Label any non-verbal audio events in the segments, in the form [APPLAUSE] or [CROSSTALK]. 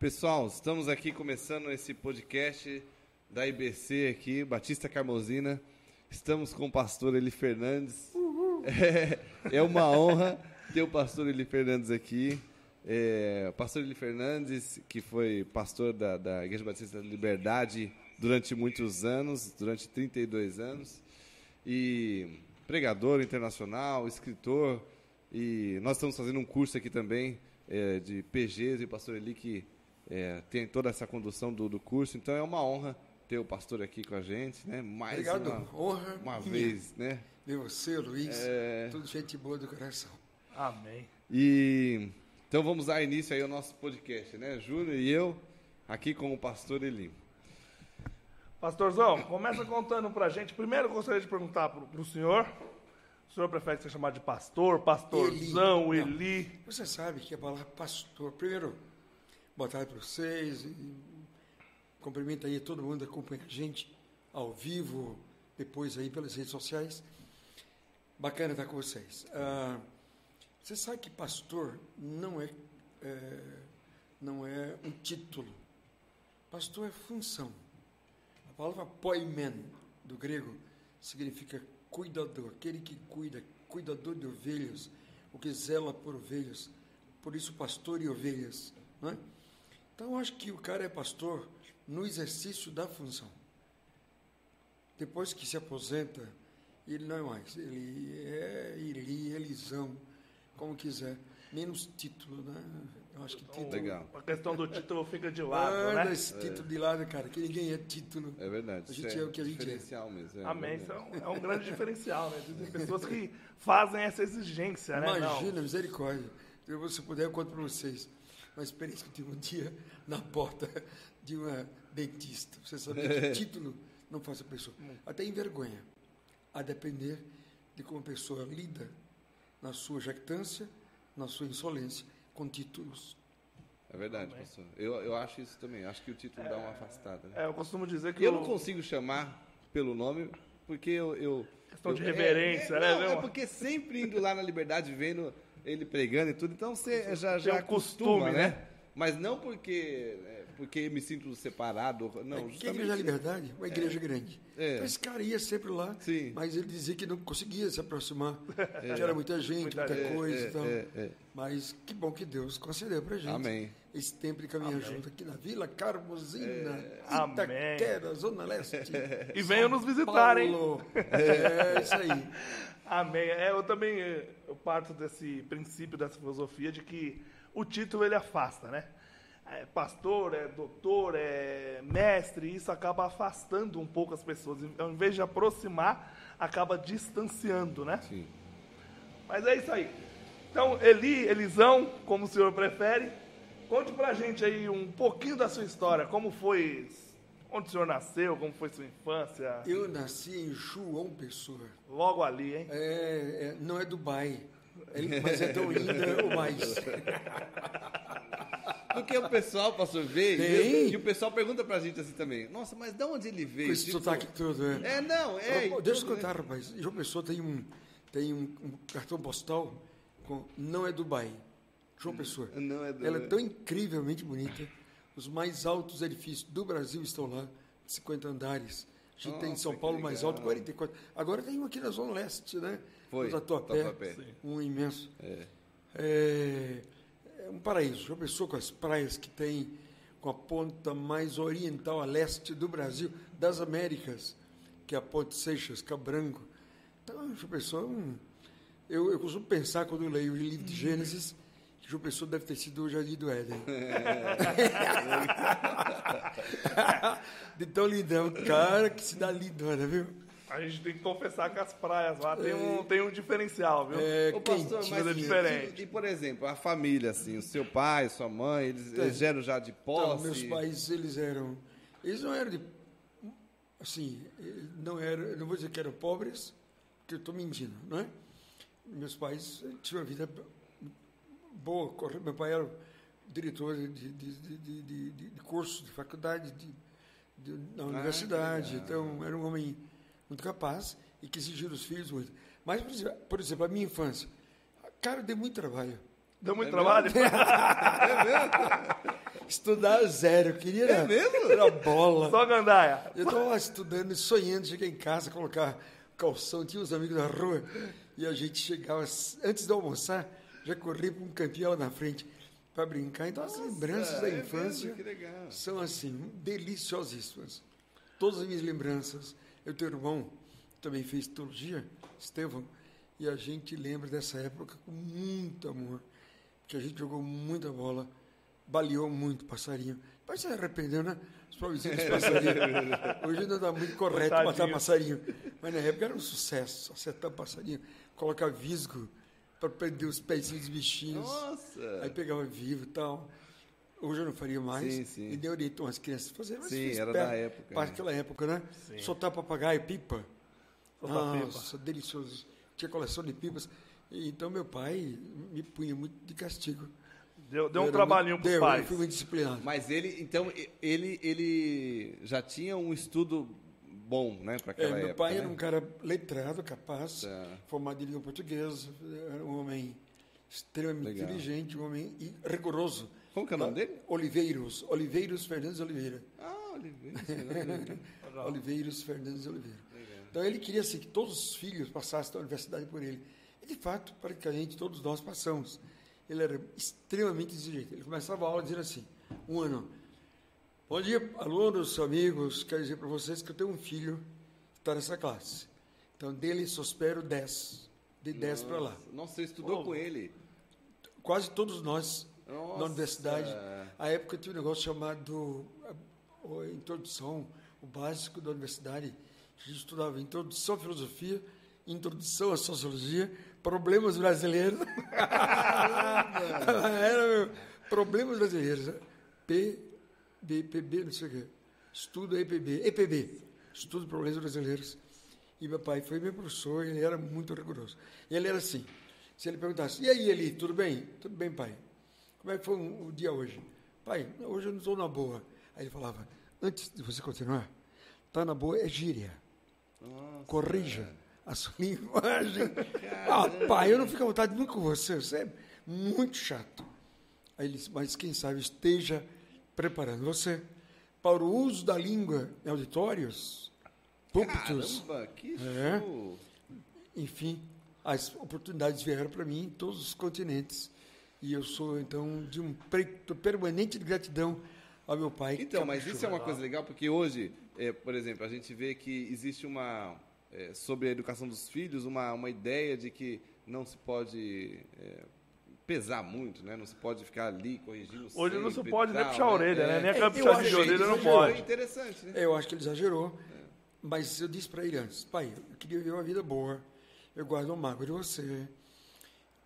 Pessoal, estamos aqui começando esse podcast da IBC aqui, Batista Carmosina. Estamos com o pastor Eli Fernandes. [LAUGHS] É, é uma honra ter o pastor Eli Fernandes aqui. É, o pastor Eli Fernandes, que foi pastor da, da Igreja Batista da Liberdade durante muitos anos, durante 32 anos, e pregador internacional, escritor, e nós estamos fazendo um curso aqui também é, de PGs e o pastor Eli que é, tem toda essa condução do, do curso, então é uma honra ter o pastor aqui com a gente, né? Mais Obrigado, uma, honra uma minha. vez, né? Ver você, Luiz, É. tudo gente boa do coração. Amém. E então vamos dar início aí ao nosso podcast, né? Júnior e eu aqui com o pastor Eli. Pastorzão, começa contando pra gente. Primeiro, eu gostaria de perguntar pro, pro senhor. O senhor prefere ser chamado de pastor, pastorzão, Eli. Eli? Você sabe que a palavra pastor, primeiro, boa tarde para vocês, cumprimento aí todo mundo que acompanha a gente ao vivo, depois aí pelas redes sociais. Bacana estar com vocês. Ah, você sabe que pastor não é, é, não é um título. Pastor é função. A palavra poimen, do grego, significa cuidador, aquele que cuida, cuidador de ovelhas, o que zela por ovelhas. Por isso, pastor e ovelhas. Não é? Então, eu acho que o cara é pastor no exercício da função. Depois que se aposenta, ele não é mais. Ele é Eli, Elisão, como quiser. Menos título, né? Eu acho que título. Legal. A questão do título fica de lado, Manda né? esse título de lado, cara, que ninguém é título. É verdade. A gente isso é o que a gente é. diferencial mesmo. é Amém. Isso é um, é um grande diferencial, né? Existem pessoas que fazem essa exigência, né? Imagina, Não. misericórdia. Se você puder, eu conto para vocês. Uma experiência que eu tive um dia na porta de uma dentista. Você sabia que [LAUGHS] título não faz a pessoa. Até envergonha. A depender de como a pessoa lida na sua jactância, na sua insolência, com títulos. É verdade, pastor. Eu, eu acho isso também. Acho que o título dá uma afastada. Né? É, eu costumo dizer que Eu o- não consigo chamar pelo nome porque eu. eu Questão de eu- reverência, é, né, Não, meu? é porque sempre indo lá na Liberdade, vendo ele pregando e tudo, então você já, já um acostuma, costume, né? né? Mas não porque, é, porque me sinto separado. Não, É que a justamente- Igreja da Liberdade, uma igreja grande. É. Então esse cara ia sempre lá, Sim. mas ele dizia que não conseguia se aproximar, [LAUGHS] que era muita gente, Muita muita, coisa É, e tal. é, é. Mas que bom que Deus concedeu pra gente Amém. Esse tempo de caminhar junto aqui na Vila Carmosina, Amém. Itaquera, Zona Leste. E venham nos visitar, hein? Paulo. [LAUGHS] É isso aí. Amém. É, eu também eh, eu parto desse princípio, dessa filosofia de que o título ele afasta, né? É pastor, é doutor, é mestre, e isso acaba afastando um pouco as pessoas. Ao invés de aproximar, acaba distanciando, né? Sim. Mas é isso aí. Então, Eli, Elisão, como o senhor prefere, conte pra gente aí um pouquinho da sua história. Como foi, onde o senhor nasceu, como foi sua infância. Eu nasci em João Pessoa. Logo ali, hein? É, é, não é Dubai, é- mas é tão linda ou mais. [LAUGHS] Porque o pessoal, pastor, vê Tem. e, o pessoal pergunta pra gente assim também: Nossa, mas de onde ele veio? Com esse Tipo, sotaque todo. É. É, não, é. Ó, e Deixa eu tudo, contar, né? rapaz. João Pessoa tem um, tem um, um cartão postal com não é Dubai. João Pessoa. Não é Dubai. Ela é tão incrivelmente bonita. Os mais altos edifícios do Brasil estão lá, 50 andares. A gente tem em Nossa, São Paulo mais alto, 44. Agora tem um aqui na Zona Leste, né? Foi, No Tatuapé, Tatuapé. Sim. um imenso. É. É, é um paraíso. João Pessoa com as praias que tem, com a ponta mais oriental a leste do Brasil, das Américas, que é a Ponte Seixas, Cabranco. Então, João Pessoa, é um, eu, eu costumo pensar quando eu leio o livro de Gênesis, João Pessoa deve ter sido o Jardim do Éden. [LAUGHS] de tão lindão, cara, que se dá lindona, viu? A gente tem que confessar que as praias lá tem um, tem um diferencial, viu? É, Ô, pastor, mas é diferente. E, por exemplo, a família, assim, o seu pai, sua mãe, eles, É. eles geram já de Então, posse? meus pais, eles eram. Eles não eram de. Assim, não eram. Não vou dizer que eram pobres, porque eu estou mentindo, não é? Meus pais tinham uma vida boa. Meu pai era diretor de, de, de, de, de, de- de curso, de faculdade, de, na universidade. legal. Então, era um homem muito capaz e que exigia dos filhos muito. Mas, por exemplo, a minha infância. Cara, deu muito trabalho. Deu muito É trabalho? [LAUGHS] Estudar zero, eu queria É mesmo? era bola. Só gandaia. Eu estava lá estudando, sonhando, cheguei em casa, colocar calção, tinha uns amigos da rua, e a gente chegava, antes de almoçar, já corria para um campinho lá na frente para brincar. Então as lembranças da é infância mesmo? São assim, deliciosíssimas. Todas as minhas lembranças. Eu tenho um irmão que também fez teologia, Estevão, e a gente lembra dessa época com muito amor, porque a gente jogou muita bola, baleou muito passarinho. Depois se arrependeu, né? Os pobrezinhos dos passarinhos. [LAUGHS] Hoje não dá muito correto matar Coitadinho. passarinho. Mas na época era um sucesso, acertar passarinho, colocar visgo para prender os pezinhos dos bichinhos. Nossa. Aí pegava vivo e tal. Hoje eu não faria mais. Sim, sim. E dei oriento às crianças fazer. Sim, era perto, da época, Parte né? daquela época, né? Sim. Soltar papagaio, pipa. Soltar pipa. Nossa, delicioso. Tinha coleção de pipas. Então meu pai me punha muito de castigo. Deu, deu Eu um trabalhinho pros deu, pais. Eu fui muito disciplinado. Mas ele, então, ele, ele já tinha um estudo bom, né, para É, aquela meu época. pai né? era um cara letrado, capaz, Tá. formado em língua portuguesa, era um homem extremamente Legal. inteligente, um homem rigoroso. Como que é o nome dele? Oliveiros, Oliveiros Fernandes Oliveira. Ah, [LAUGHS] Oliveira. Legal. Oliveiros Fernandes Oliveira. Então ele queria assim, que todos os filhos passassem da universidade por ele. E de fato, praticamente todos nós passamos. Ele era extremamente exigente. Ele começava a aula dizendo assim, um ano, bom dia, alunos, amigos, quero dizer para vocês que eu tenho um filho que está nessa classe. Então dele só espero 10, de 10 para lá. Nossa, você estudou Oh. com ele. Quase todos nós, Nossa. na universidade, a época tinha um negócio chamado a, a introdução, o básico da universidade. A gente estudava introdução à filosofia, introdução à sociologia, problemas brasileiros. [LAUGHS] Era problemas brasileiros. né? P, B, PB, não sei o quê. Estudo EPB, EPB, estudo problemas brasileiros. E meu pai foi meu professor, ele era muito rigoroso. E ele era assim, se ele perguntasse, e aí, Eli, tudo bem? Tudo bem, pai. Como é que foi o dia hoje? Pai, hoje eu não estou na boa. Aí ele falava, antes de você continuar, tá na boa é gíria. Nossa. Corrija a sua [LAUGHS] linguagem. ah, pai, eu não fico à vontade nunca com você, você é muito chato. Aí ele disse, mas quem sabe esteja preparando você para o uso da língua em auditórios, púlpitos, Caramba, que É. show. enfim, as oportunidades vieram para mim em todos os continentes. E eu sou, então, de um preto permanente de gratidão ao meu pai. Então, mas caprichou. isso é uma coisa legal, porque hoje, é, por exemplo, a gente vê que existe uma, é, sobre a educação dos filhos, uma, uma ideia de que não se pode é, pesar muito, né? Não se pode ficar ali corrigindo Hoje não se pode nem tal, puxar a orelha, né? Nem É, eu puxadinha acho de orelha não pode. É interessante, né? É, eu acho que ele exagerou. Mas eu disse para ele antes, pai, eu queria viver uma vida boa. Eu guardo um mágoa de você.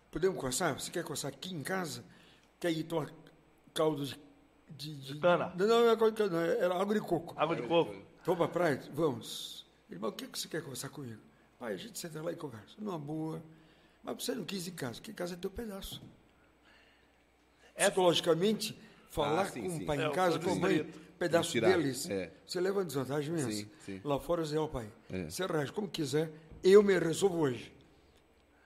Podemos coçar? Você quer coçar aqui em casa? Quer ir tomar caldo de... De, de- cana? Não, não, era, caldo de cana, era água de coco. Água de coco. Vamos para a praia? Vamos. Ele falou, o que, que você quer conversar comigo? Pai, a gente senta lá e conversa. Numa boa. Mas você não quis ir em casa, porque em casa é teu pedaço. É- Psicologicamente, falar Ah, sim, com sim. o pai É, em o casa, com a mãe, pedaço Tirar, deles, é. você leva uma desvantagem imensa. Sim, sim. Lá fora, você, ó pai, É. você reage como quiser, eu me resolvo hoje.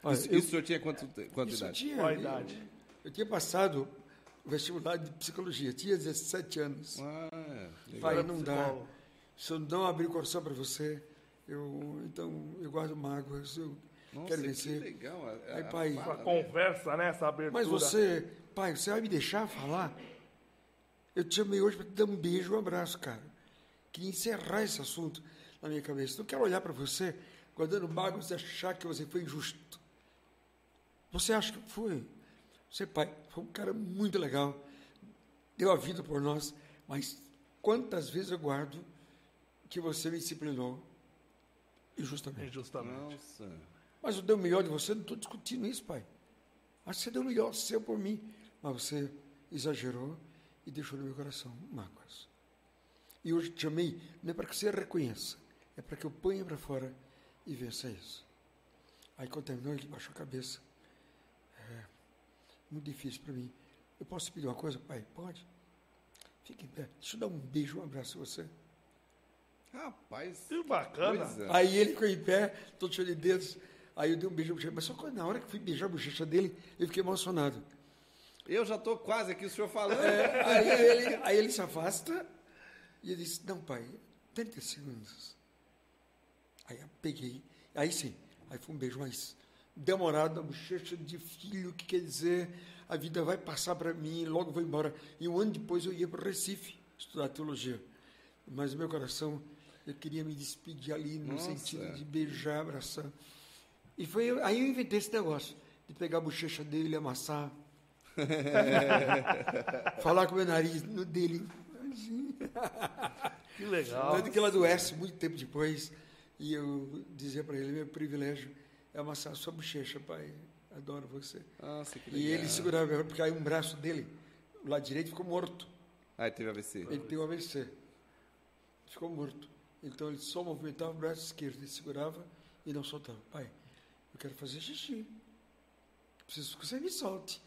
Olha, Isso, eu- isso o senhor tinha quanto, quanta isso idade? tinha. Qual a eu- idade? Eu, tinha passado o vestibular de psicologia, tinha 17 anos. Ah. Pai, não dá. Se eu não abrir o coração para você, eu, então eu guardo mágoas, eu Nossa, quero que vencer. legal. a- Aí, a pai, Essa né? conversa, né? Essa abertura. Mas você, pai, você vai me deixar falar? Eu te chamei hoje para te dar um beijo, um abraço, cara. Queria encerrar esse assunto na minha cabeça. Não quero olhar para você guardando mágoas e achar que você foi injusto. Você acha que foi? Você, pai, foi um cara muito legal. Deu a vida por nós. Mas quantas vezes eu guardo que você me disciplinou injustamente? Injustamente. Nossa. Mas eu dei o melhor de você, não estou discutindo isso, pai. Acho que você deu o melhor seu por mim. Mas você exagerou e deixou no meu coração mágoas. E hoje te chamei, não é para que você reconheça, é para que eu ponha para fora e vença isso. Aí quando terminou, ele baixou a cabeça. É muito difícil para mim. Eu posso te pedir uma coisa, pai? Pode? Fique em pé. Deixa eu dar um beijo, um abraço a você. Rapaz. Que bacana. coisa. Aí ele ficou em pé, todo cheio de dedos. Aí eu dei um beijo na bochecha. Mas só que na hora que fui beijar a bochecha dele, eu fiquei emocionado. Eu já tô quase aqui, o senhor falando. É, aí, ele, aí ele se afasta e ele disse, não, pai, 30 segundos. Aí eu peguei, aí sim, aí foi um beijo mais demorado na bochecha de filho, que quer dizer, a vida vai passar para mim, logo vou embora. E um ano depois eu ia para Recife estudar teologia. Mas o meu coração, eu queria me despedir ali, no Nossa. sentido de beijar, abraçar. E foi aí eu inventei esse negócio, de pegar a bochecha dele, amassar, [LAUGHS] falar com o meu nariz no dele. assim. [LAUGHS] Que legal. Tanto que ele adoece muito tempo depois. E eu dizia para ele: meu privilégio é amassar a sua bochecha, pai. Adoro você. Nossa, que legal. E ele segurava, porque aí um braço dele, o lado direito, ficou morto. Aí teve AVC. Ele um AVC. Ficou morto. Então ele só movimentava o braço esquerdo. Ele segurava e não soltava. Pai, quero fazer xixi. Preciso que você me solte.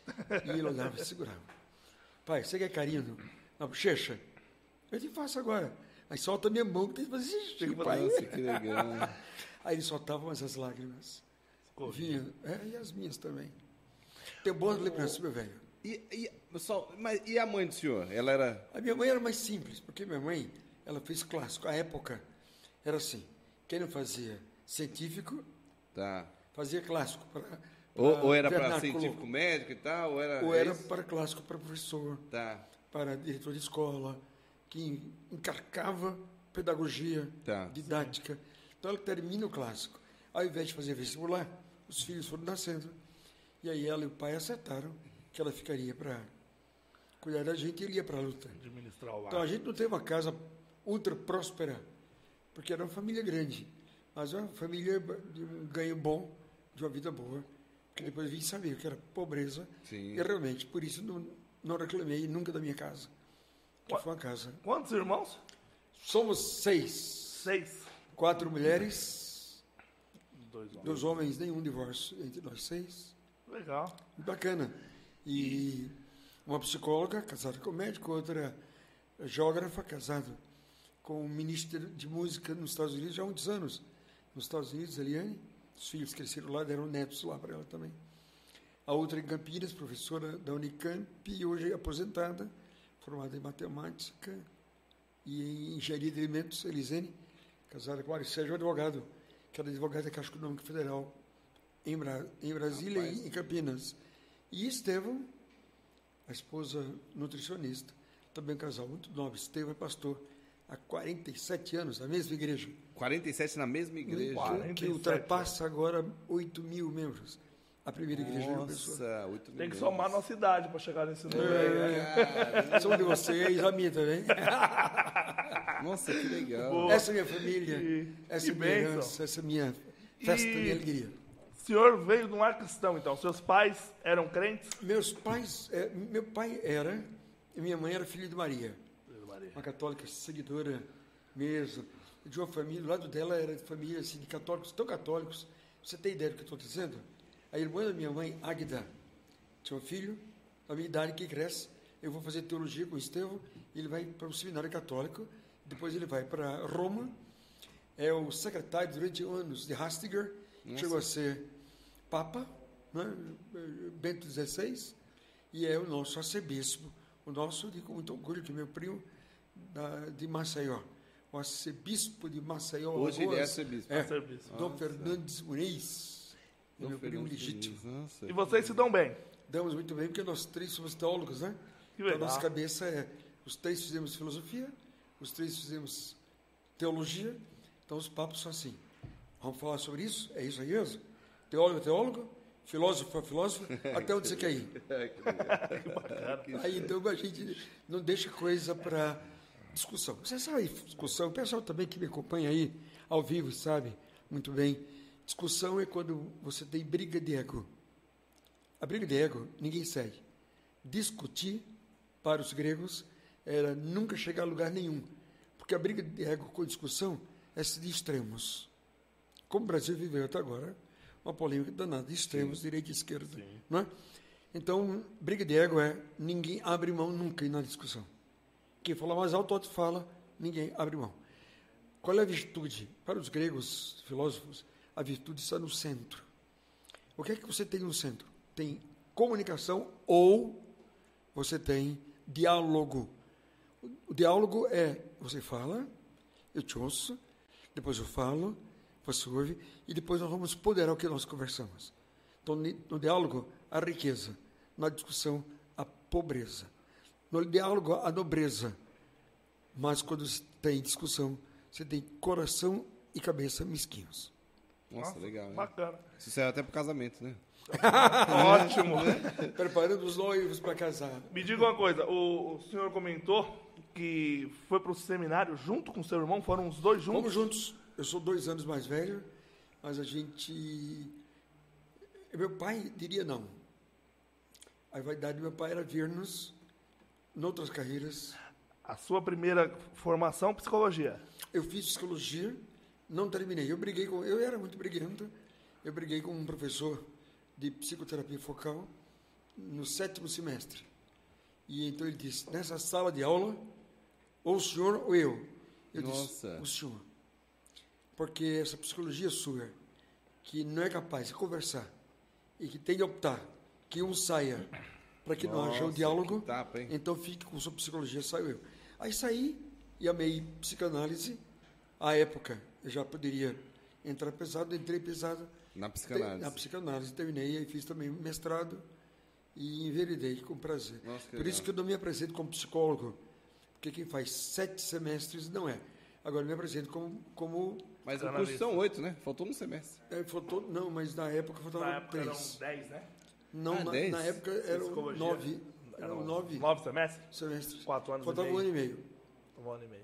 E ele olhava e segurava. Pai, você quer carinho na bochecha? Eu te faço agora. Aí solta a minha mão que tem que fazer xixi, pai. Nossa, que legal. [LAUGHS] Aí ele soltava, mas as lágrimas Corria. vinham. É, e as minhas também. Tem boas lembranças, meu velho. E, e, pessoal, mas, e a mãe do senhor? Ela era. A minha mãe era mais simples, porque minha mãe, ela fez clássico. A época era assim, quem não fazia científico, Tá. Fazia clássico. Para, Ou, ou era para científico médico e tal, ou era. Ou é era isso? para clássico para professor, Tá, para diretor de escola, que encarcava pedagogia, Tá. didática. Então ela termina o clássico. Ao invés de fazer vestibular, os filhos foram nascendo. E aí ela e o pai acertaram que ela ficaria para cuidar da gente e ele ia para a luta. Administrar o Então a ar. gente não teve uma casa ultra próspera, porque era uma família grande, mas uma família de um ganho bom, de uma vida boa, que depois vim saber que era pobreza, Sim. e realmente, por isso não, não reclamei nunca da minha casa, que foi uma casa. Quantos irmãos? Somos seis, Seis. quatro mulheres, Dois homens. dois homens, nenhum divórcio entre nós seis, Legal. bacana. E uma psicóloga, casada com um médico, outra geógrafa, casada com um ministro de música nos Estados Unidos já há muitos anos. Nos Estados Unidos, Eliane, os filhos cresceram lá, deram netos lá para ela também. A outra em Campinas, professora da Unicamp, e hoje aposentada, formada em matemática e em engenharia de alimentos, Elisene, casada com o Sérgio, advogado, que era advogado da Caixa Econômica Federal em, Bra em Brasília e em Campinas. E Estevão, a esposa nutricionista, também um casal muito nobre. Estevão é pastor há 47 anos, na mesma igreja. 47 na mesma igreja. Que- Que 47, ultrapassa agora 8 mil membros. A primeira igreja de uma pessoa. Nossa, 8 mil Tem que membros. somar a nossa idade para chegar nesse número né? É, são de vocês, a minha também. [LAUGHS] Nossa, que legal. Boa. Essa é minha família, Que- essa é minha herança, essa é minha festa, E- minha alegria. O senhor veio de um lar cristão, então. Seus pais eram crentes? Meus pais, é, meu pai era, e minha mãe era filha de Maria. Maria. uma católica seguidora mesmo, de uma família, o lado dela era de família assim, de católicos, tão católicos, você tem ideia do que eu estou dizendo? A irmã da minha mãe, Águida, tinha um filho, da minha idade, que cresce, eu vou fazer teologia com o Estevão, ele vai para o seminário católico, depois ele vai para Roma, é o secretário durante anos de Rastiger, chegou a ser Papa, né? Bento XVI, e é o nosso arcebispo, o nosso, digo com muito orgulho, que é meu primo da, de Maceió, o arcebispo de Maceió. Hoje ele é Alagoas, arcebispo. É, Arcebispo. Dom Fernandes Muniz, Dom meu primo legítimo. Nossa. E vocês se dão bem? Damos muito bem, porque nós três somos teólogos, né? Que Então, a nossa cabeça é, os três fizemos filosofia, os três fizemos teologia, então os papos são assim. Vamos falar sobre isso? É isso aí mesmo? Teólogo é teólogo, filósofo é filósofo, até onde você quer ir? [LAUGHS] É. Aí então a gente não deixa coisa para discussão. Você sabe discussão, o pessoal também que me acompanha aí ao vivo sabe muito bem. Discussão é quando você tem briga de ego. A briga de ego ninguém segue. Discutir para os gregos era nunca chegar a lugar nenhum, porque a briga de ego com discussão é de extremos. Como o Brasil viveu até agora, uma polêmica danada de extremos, direita e esquerda, não é? Então, briga de ego é ninguém abre mão nunca na discussão. Quem fala mais alto, outro fala, ninguém abre mão. Qual é a virtude? Para os gregos, filósofos, a virtude está no centro. O que é que você tem no centro? Tem comunicação ou você tem diálogo. O diálogo é você fala, eu te ouço, depois eu falo, você ouve, e depois nós vamos ponderar o que nós conversamos. Então, no diálogo, a riqueza, na discussão, a pobreza. No diálogo, a nobreza. Mas quando tem discussão, você tem coração e cabeça mesquinhos. Nossa, legal. Né? Bacana. Isso serve até pro casamento, né? [LAUGHS] Ótimo. [LAUGHS] Preparando os noivos para casar. Me diga uma coisa, o, o senhor comentou que foi para o seminário junto com seu irmão, foram os dois juntos? Fomos juntos. Eu sou dois anos mais velho, mas a gente. Meu pai diria não. A vaidade do meu pai era ver-nos em outras carreiras. A sua primeira formação, psicologia? Eu fiz psicologia, não terminei. Eu briguei com. Eu era muito briguento. Eu briguei com um professor de psicoterapia focal no sétimo semestre. E então ele disse: nessa sala de aula, ou o senhor ou eu. Eu Nossa. disse: o senhor. Porque essa psicologia sua, que não é capaz de conversar e que tem de optar que um saia para que não haja Nossa, diálogo, tapa, então fique com sua psicologia, saio eu. Aí saí e amei psicanálise. À época, eu já poderia entrar pesado, entrei pesado. Na Te- psicanálise. Na psicanálise, terminei e fiz também mestrado e enveredei com prazer. Nossa, Por isso legal. que eu não me apresento como psicólogo, porque quem faz sete semestres não é. Agora eu me apresento como, como Mas o curso são oito, né? Faltou um semestre. é, faltou, não, mas na época faltavam Na época eram três. 10, né? Não, Ah, na, dez? na época eram Psicologia. nove, eram nove Nove semestres? semestres. Quatro anos Faltava e um meio. ano e meio. Um ano e meio.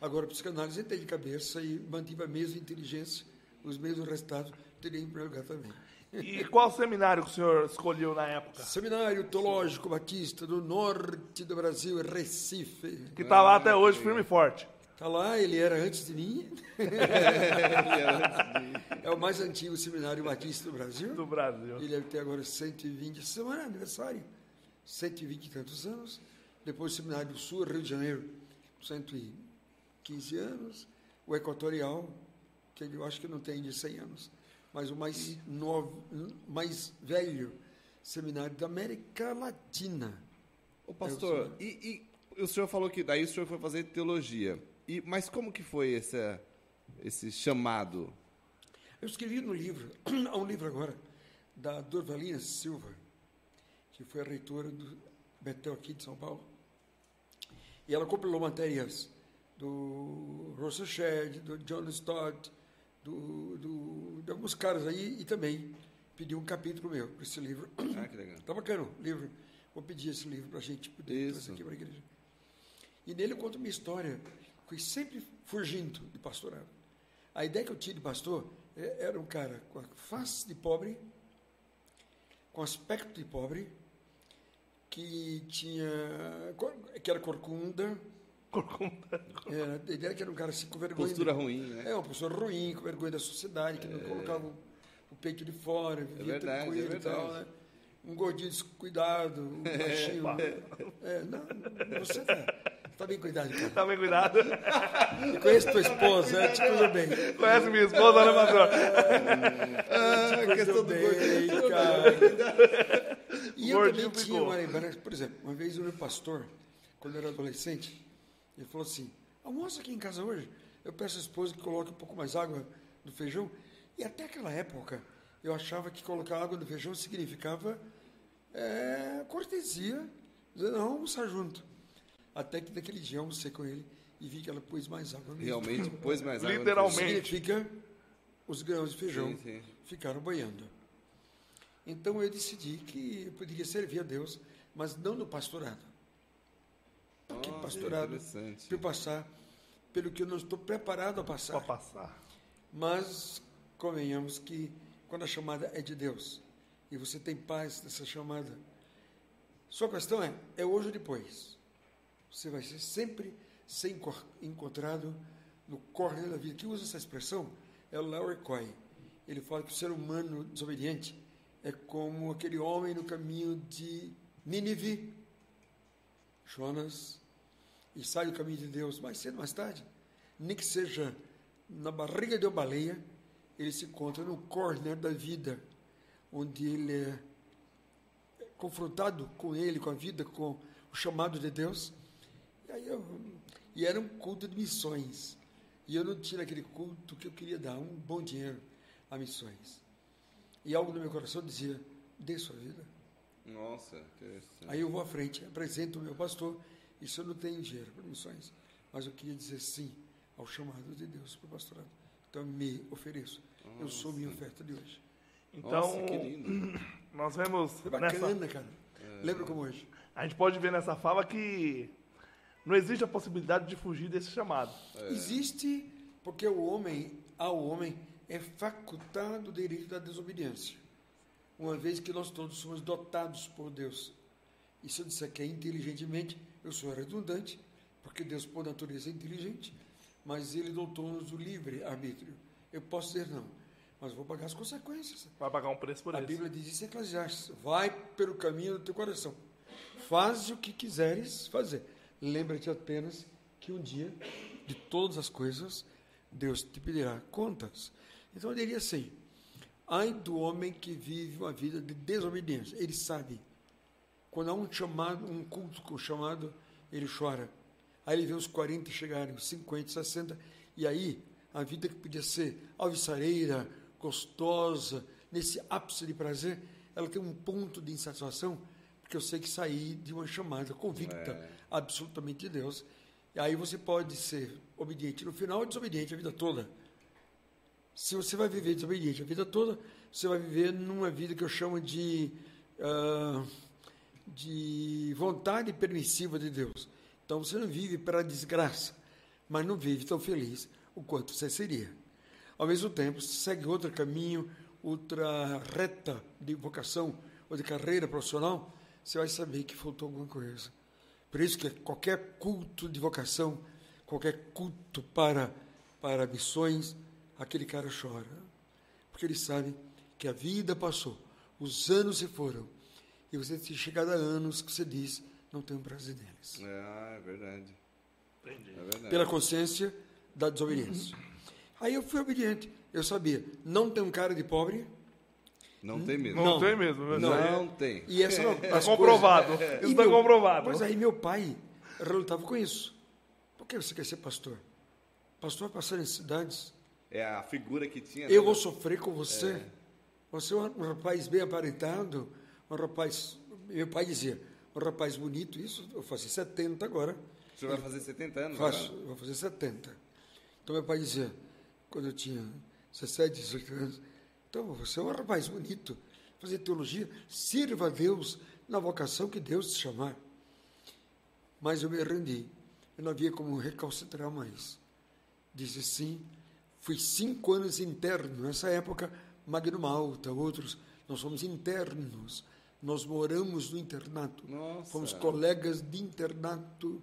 Agora, psicanálise entrei de cabeça e mantive a mesma inteligência, os mesmos resultados, teria em primeiro lugar também. E qual seminário que o senhor escolheu na época? Seminário Teológico Batista do Norte do Brasil, Recife. Que está lá até hoje, firme e forte. Tá lá, [LAUGHS] ele era antes de mim. é o mais antigo seminário batista do Brasil. Do Brasil. Ele deve ter agora 120, semana aniversário, 120 e tantos anos. Depois o Seminário do Sul, Rio de Janeiro, 115 anos. O Equatorial, que eu acho que não tem de 100 anos. Mas o mais, novo, mais velho seminário da América Latina. Ô, pastor, e, e o senhor falou que daí o senhor foi fazer teologia. E, mas como que foi esse, esse chamado? Eu escrevi no livro, [CLEARS THROAT] há um livro agora, da Dorvalina Silva, que foi a reitora do Betel aqui de São Paulo. E ela compilou matérias do Russell Shedd, do John Stott, do, do, de alguns caras aí, e também pediu um capítulo meu para esse livro. Ah, que legal. [CLEARS THROAT] Tá bacana o livro. Vou pedir esse livro para a gente poder Isso. trazer aqui para a igreja. E nele eu conto minha história. Fui sempre fugindo de pastorado. A ideia que eu tinha de pastor é- era um cara com a face de pobre, com aspecto de pobre, que tinha. que era corcunda. [LAUGHS] Corcunda. Era, a ideia que era um cara assim, com vergonha. Postura ruim, né? É, uma pessoa ruim, com vergonha da sociedade, que não colocava o, o peito de fora, vivia verdade, tranquilo é e tal, verdade. né? Um gordinho descuidado, um [LAUGHS] baixinho. É, não, você tá, bem cuidado, cara. Tá bem cuidado. Eu [LAUGHS] conheço tua esposa, te cuida bem. Conhece minha esposa, né, pastor? Ah, questão do bem, gordinho. cara. E eu Gordinho também tinha uma lembrança, por exemplo, uma vez o meu pastor, quando eu era adolescente, ele falou assim, almoça aqui em casa hoje, eu peço à esposa que coloque um pouco mais água no feijão, e até aquela época eu achava que colocar água no feijão significava é, cortesia, dizer, não, almoçar junto. Até que naquele dia eu almocei com ele e vi que ela pôs mais água no Realmente pôs [LAUGHS] mais água Literalmente. Significa os grãos de feijão Sim, sim. ficaram boiando. Então eu decidi que eu poderia servir a Deus, mas não no pastorado. Porque Nossa, pastorado, interessante. para eu passar pelo que eu não estou preparado a passar. passar. Mas convenhamos que quando a chamada é de Deus e você tem paz nessa chamada, sua questão é, é hoje ou depois? Você vai ser sempre ser encontrado no córner da vida. Quem usa essa expressão é o Larry Coy. Ele fala que o ser humano desobediente é como aquele homem no caminho de Nínive, Jonas, e sai do caminho de Deus mais cedo, mais tarde. Nem que seja na barriga de uma baleia, ele se encontra no corner da vida, onde ele é confrontado com ele, com a vida, com o chamado de Deus. E, aí eu, e era um culto de missões. E eu não tinha aquele culto que eu queria dar um bom dinheiro a missões. E algo no meu coração dizia: dê sua vida. Nossa, interessante. Aí eu vou à frente, apresento o meu pastor. Isso eu não tenho dinheiro para missões. Mas eu queria dizer sim ao chamado de Deus para o pastorado. Então eu me ofereço. Eu sou minha oferta de hoje. Então, Nossa, que lindo. nós vemos Foi bacana, nessa, cara. Lembra como hoje? a gente pode ver nessa fala que não existe a possibilidade de fugir desse chamado. Existe porque o homem, ao homem, é facultado o direito da desobediência. Uma vez que nós todos somos dotados por Deus. E se eu disser que é inteligentemente, eu sou redundante, porque Deus, por natureza, é inteligente, mas Ele dotou-nos o livre arbítrio. Eu posso dizer não, mas vou pagar as consequências. Vai pagar um preço por A isso. Bíblia diz isso em Eclesiastes: vai pelo caminho do teu coração, faz o que quiseres fazer. Lembra-te apenas que um dia, de todas as coisas, Deus te pedirá contas. Então eu diria assim: ai do homem que vive uma vida de desobediência. Ele sabe. Quando há um chamado, um culto chamado, ele chora. Aí ele vê os 40 chegarem, os 50, 60, e aí a vida que podia ser alvissareira, gostosa, nesse ápice de prazer, ela tem um ponto de insatisfação, porque eu sei que saí de uma chamada convicta absolutamente de Deus. E aí você pode ser obediente no final ou desobediente a vida toda. Se você vai viver desobediente a vida toda, você vai viver numa vida que eu chamo de, ah, de vontade permissiva de Deus. Então você não vive para a desgraça, mas não vive tão feliz o quanto você seria. Ao mesmo tempo, se segue outro caminho, outra reta de vocação ou de carreira profissional, você vai saber que faltou alguma coisa. Por isso que qualquer culto de vocação, qualquer culto para, para missões, aquele cara chora. Porque ele sabe que a vida passou, os anos se foram, e você tem chegado a anos que você diz, não tenho prazer neles. É, é verdade. Entendi. É verdade. Pela consciência da desobediência. [LAUGHS] Aí eu fui obediente. Eu sabia, não tem um cara de pobre, Não tem mesmo. Não, Não. tem mesmo. Isso Não, aí tem. e essa não, Tá comprovado. Isso E tá meu- comprovado. Pois aí meu pai relutava com isso. Por que você quer ser pastor? Pastor vai passar em cidades. É a figura que tinha. Eu né? vou sofrer com você. Você é um rapaz bem aparentado, um rapaz. Meu pai dizia, um rapaz bonito, isso, eu faço 70 agora. O senhor vai fazer 70 anos? Faço, agora? vou fazer 70. Então meu pai dizia, quando eu tinha 17, 18 anos, então você é um rapaz bonito, fazer teologia, sirva a Deus na vocação que Deus te chamar. Mas eu me rendi, eu não havia como recalcitrar mais. Disse sim, fui cinco anos interno, nessa época, Magno Malta, outros, nós fomos internos, nós moramos no internato, Nossa. fomos colegas de internato,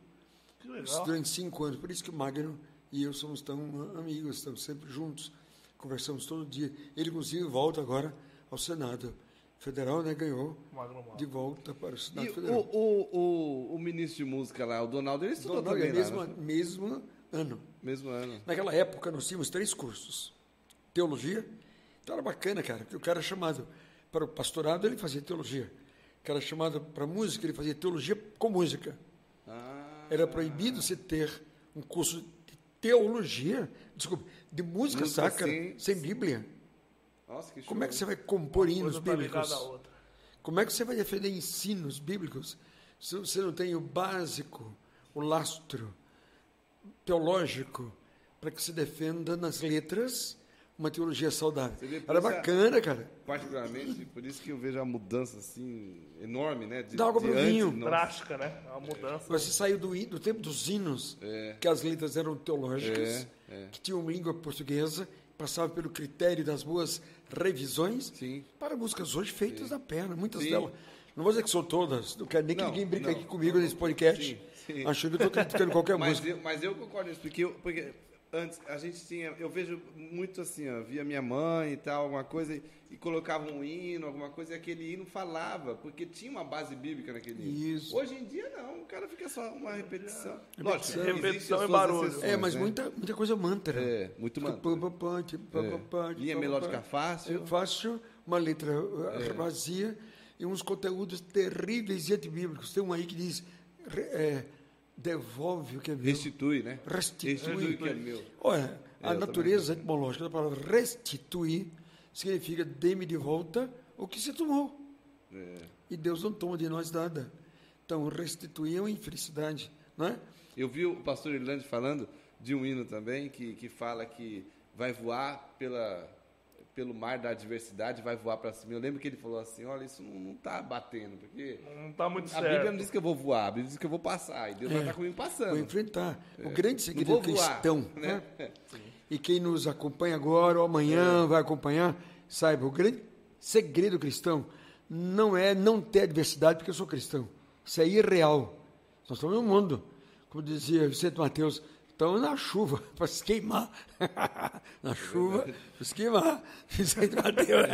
durante cinco anos. Por isso que o Magno e eu somos tão amigos, estamos sempre juntos, conversamos todo dia. Ele, inclusive, volta agora ao Senado Federal, né? Ganhou de volta para o Senado E Federal. o, o, o, o ministro de música lá, o Donaldo, ele estudou Donald, também é lá, mesmo, né? mesmo ano. Mesmo ano. Naquela época, nós tínhamos três cursos. Teologia. Então era bacana, cara, porque o cara chamado para o pastorado, ele fazia teologia. O cara chamado para música, ele fazia teologia com música. Ah, Era proibido você ter um curso de teologia, desculpa, de música, Música sacra, sem- sem Bíblia. nossa, que show. Como é que você vai compor hinos bíblicos? Como é que você vai defender ensinos bíblicos se você não tem o básico, o lastro teológico, para que se defenda nas letras uma teologia saudável? Vê, Era é- bacana, cara. Particularmente, por isso que eu vejo a mudança assim, enorme, né? De, Dá água pro vinho. Drástica, né? É uma mudança. Você saiu do, do tempo dos hinos, É. que as letras eram teológicas, É, é. que tinham língua portuguesa, passava pelo critério das boas revisões, Sim. para músicas hoje feitas na perna, muitas Sim. delas. Não vou dizer que são todas, não quero nem que Não, ninguém brinque não. aqui comigo nesse podcast, Sim, sim. achando que eu estou criticando qualquer [LAUGHS] Mas música. eu, mas eu concordo nisso, porque, eu- porque antes a gente tinha, eu vejo muito assim, ó, via minha mãe e tal, alguma coisa, e, e colocava um hino, alguma coisa, e aquele hino falava, porque tinha uma base bíblica naquele hino. Isso. Hoje em dia não, o cara fica só uma repetição. Repetição. existem Repetição e suas barulho. exceções, É, mas né? muita, muita coisa mantra. É, muito mantra. É. Linha melódica fácil. É fácil, uma letra uh, vazia. e uns conteúdos terríveis e antibíblicos. Tem um aí que diz, é, devolve o que é meu. Restitui, né? Restitui. Restitui o que é meu. Olha, a É, eu natureza etimológica da palavra restituir significa dê-me de volta o que se tomou. É. E Deus não toma de nós nada. Então, restituir é uma infelicidade, não é? Eu vi o pastor Irlande falando de um hino também que, que fala que vai voar pela, pelo mar da adversidade, vai voar para cima. Eu lembro que ele falou assim: olha, isso não está batendo, porque Não tá muito a certo. Bíblia não diz que eu vou voar, a Bíblia diz que eu vou passar, e Deus vai estar comigo Vou passando. enfrentar. O grande Não segredo vou voar, cristão, né? né? [LAUGHS] E quem nos acompanha agora ou amanhã vai acompanhar, saiba, o grande segredo cristão não é não ter adversidade porque eu sou cristão. Isso é irreal. Nós estamos no mundo. Como dizia Vicente Mateus, estamos na chuva [LAUGHS] para se queimar. [LAUGHS] na chuva para se queimar. Vicente Mateus.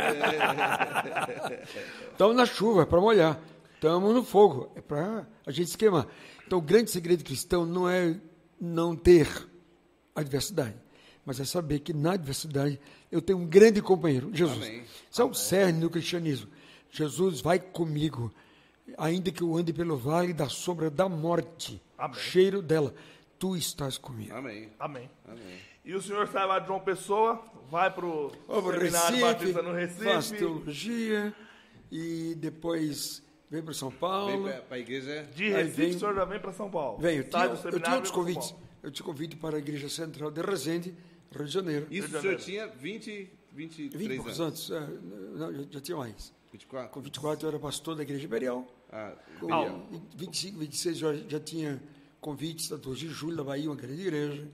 Estamos na chuva para molhar. Estamos no fogo, é para a gente se queimar. Então, o grande segredo cristão não é não ter adversidade, mas é saber que na adversidade eu tenho um grande companheiro, Jesus. Amém. Isso é o cerne do cristianismo. Jesus vai comigo, ainda que eu ande pelo vale da sombra da morte, Amém. cheiro dela, tu estás comigo. Amém. Amém. Amém. E o senhor sai lá de João Pessoa, vai para Seminário Batista no Recife, faz Recife, teologia e depois vem para São Vem Paulo. para a igreja. de Recife vem- o senhor já vem para São Paulo. Vem, eu Sai tinha, eu tinha outros vem convites. Eu te convido para a Igreja Central de Resende, Rio de Janeiro. Isso de o senhor Janeiro. tinha 20, 23 20 e poucos anos. anos, é, não, já, já tinha mais. 24? Com 24 eu era pastor da Igreja Imperial. Ah, Com Ah. 25, 26 eu já tinha convites da 12 de julho da Bahia, uma grande igreja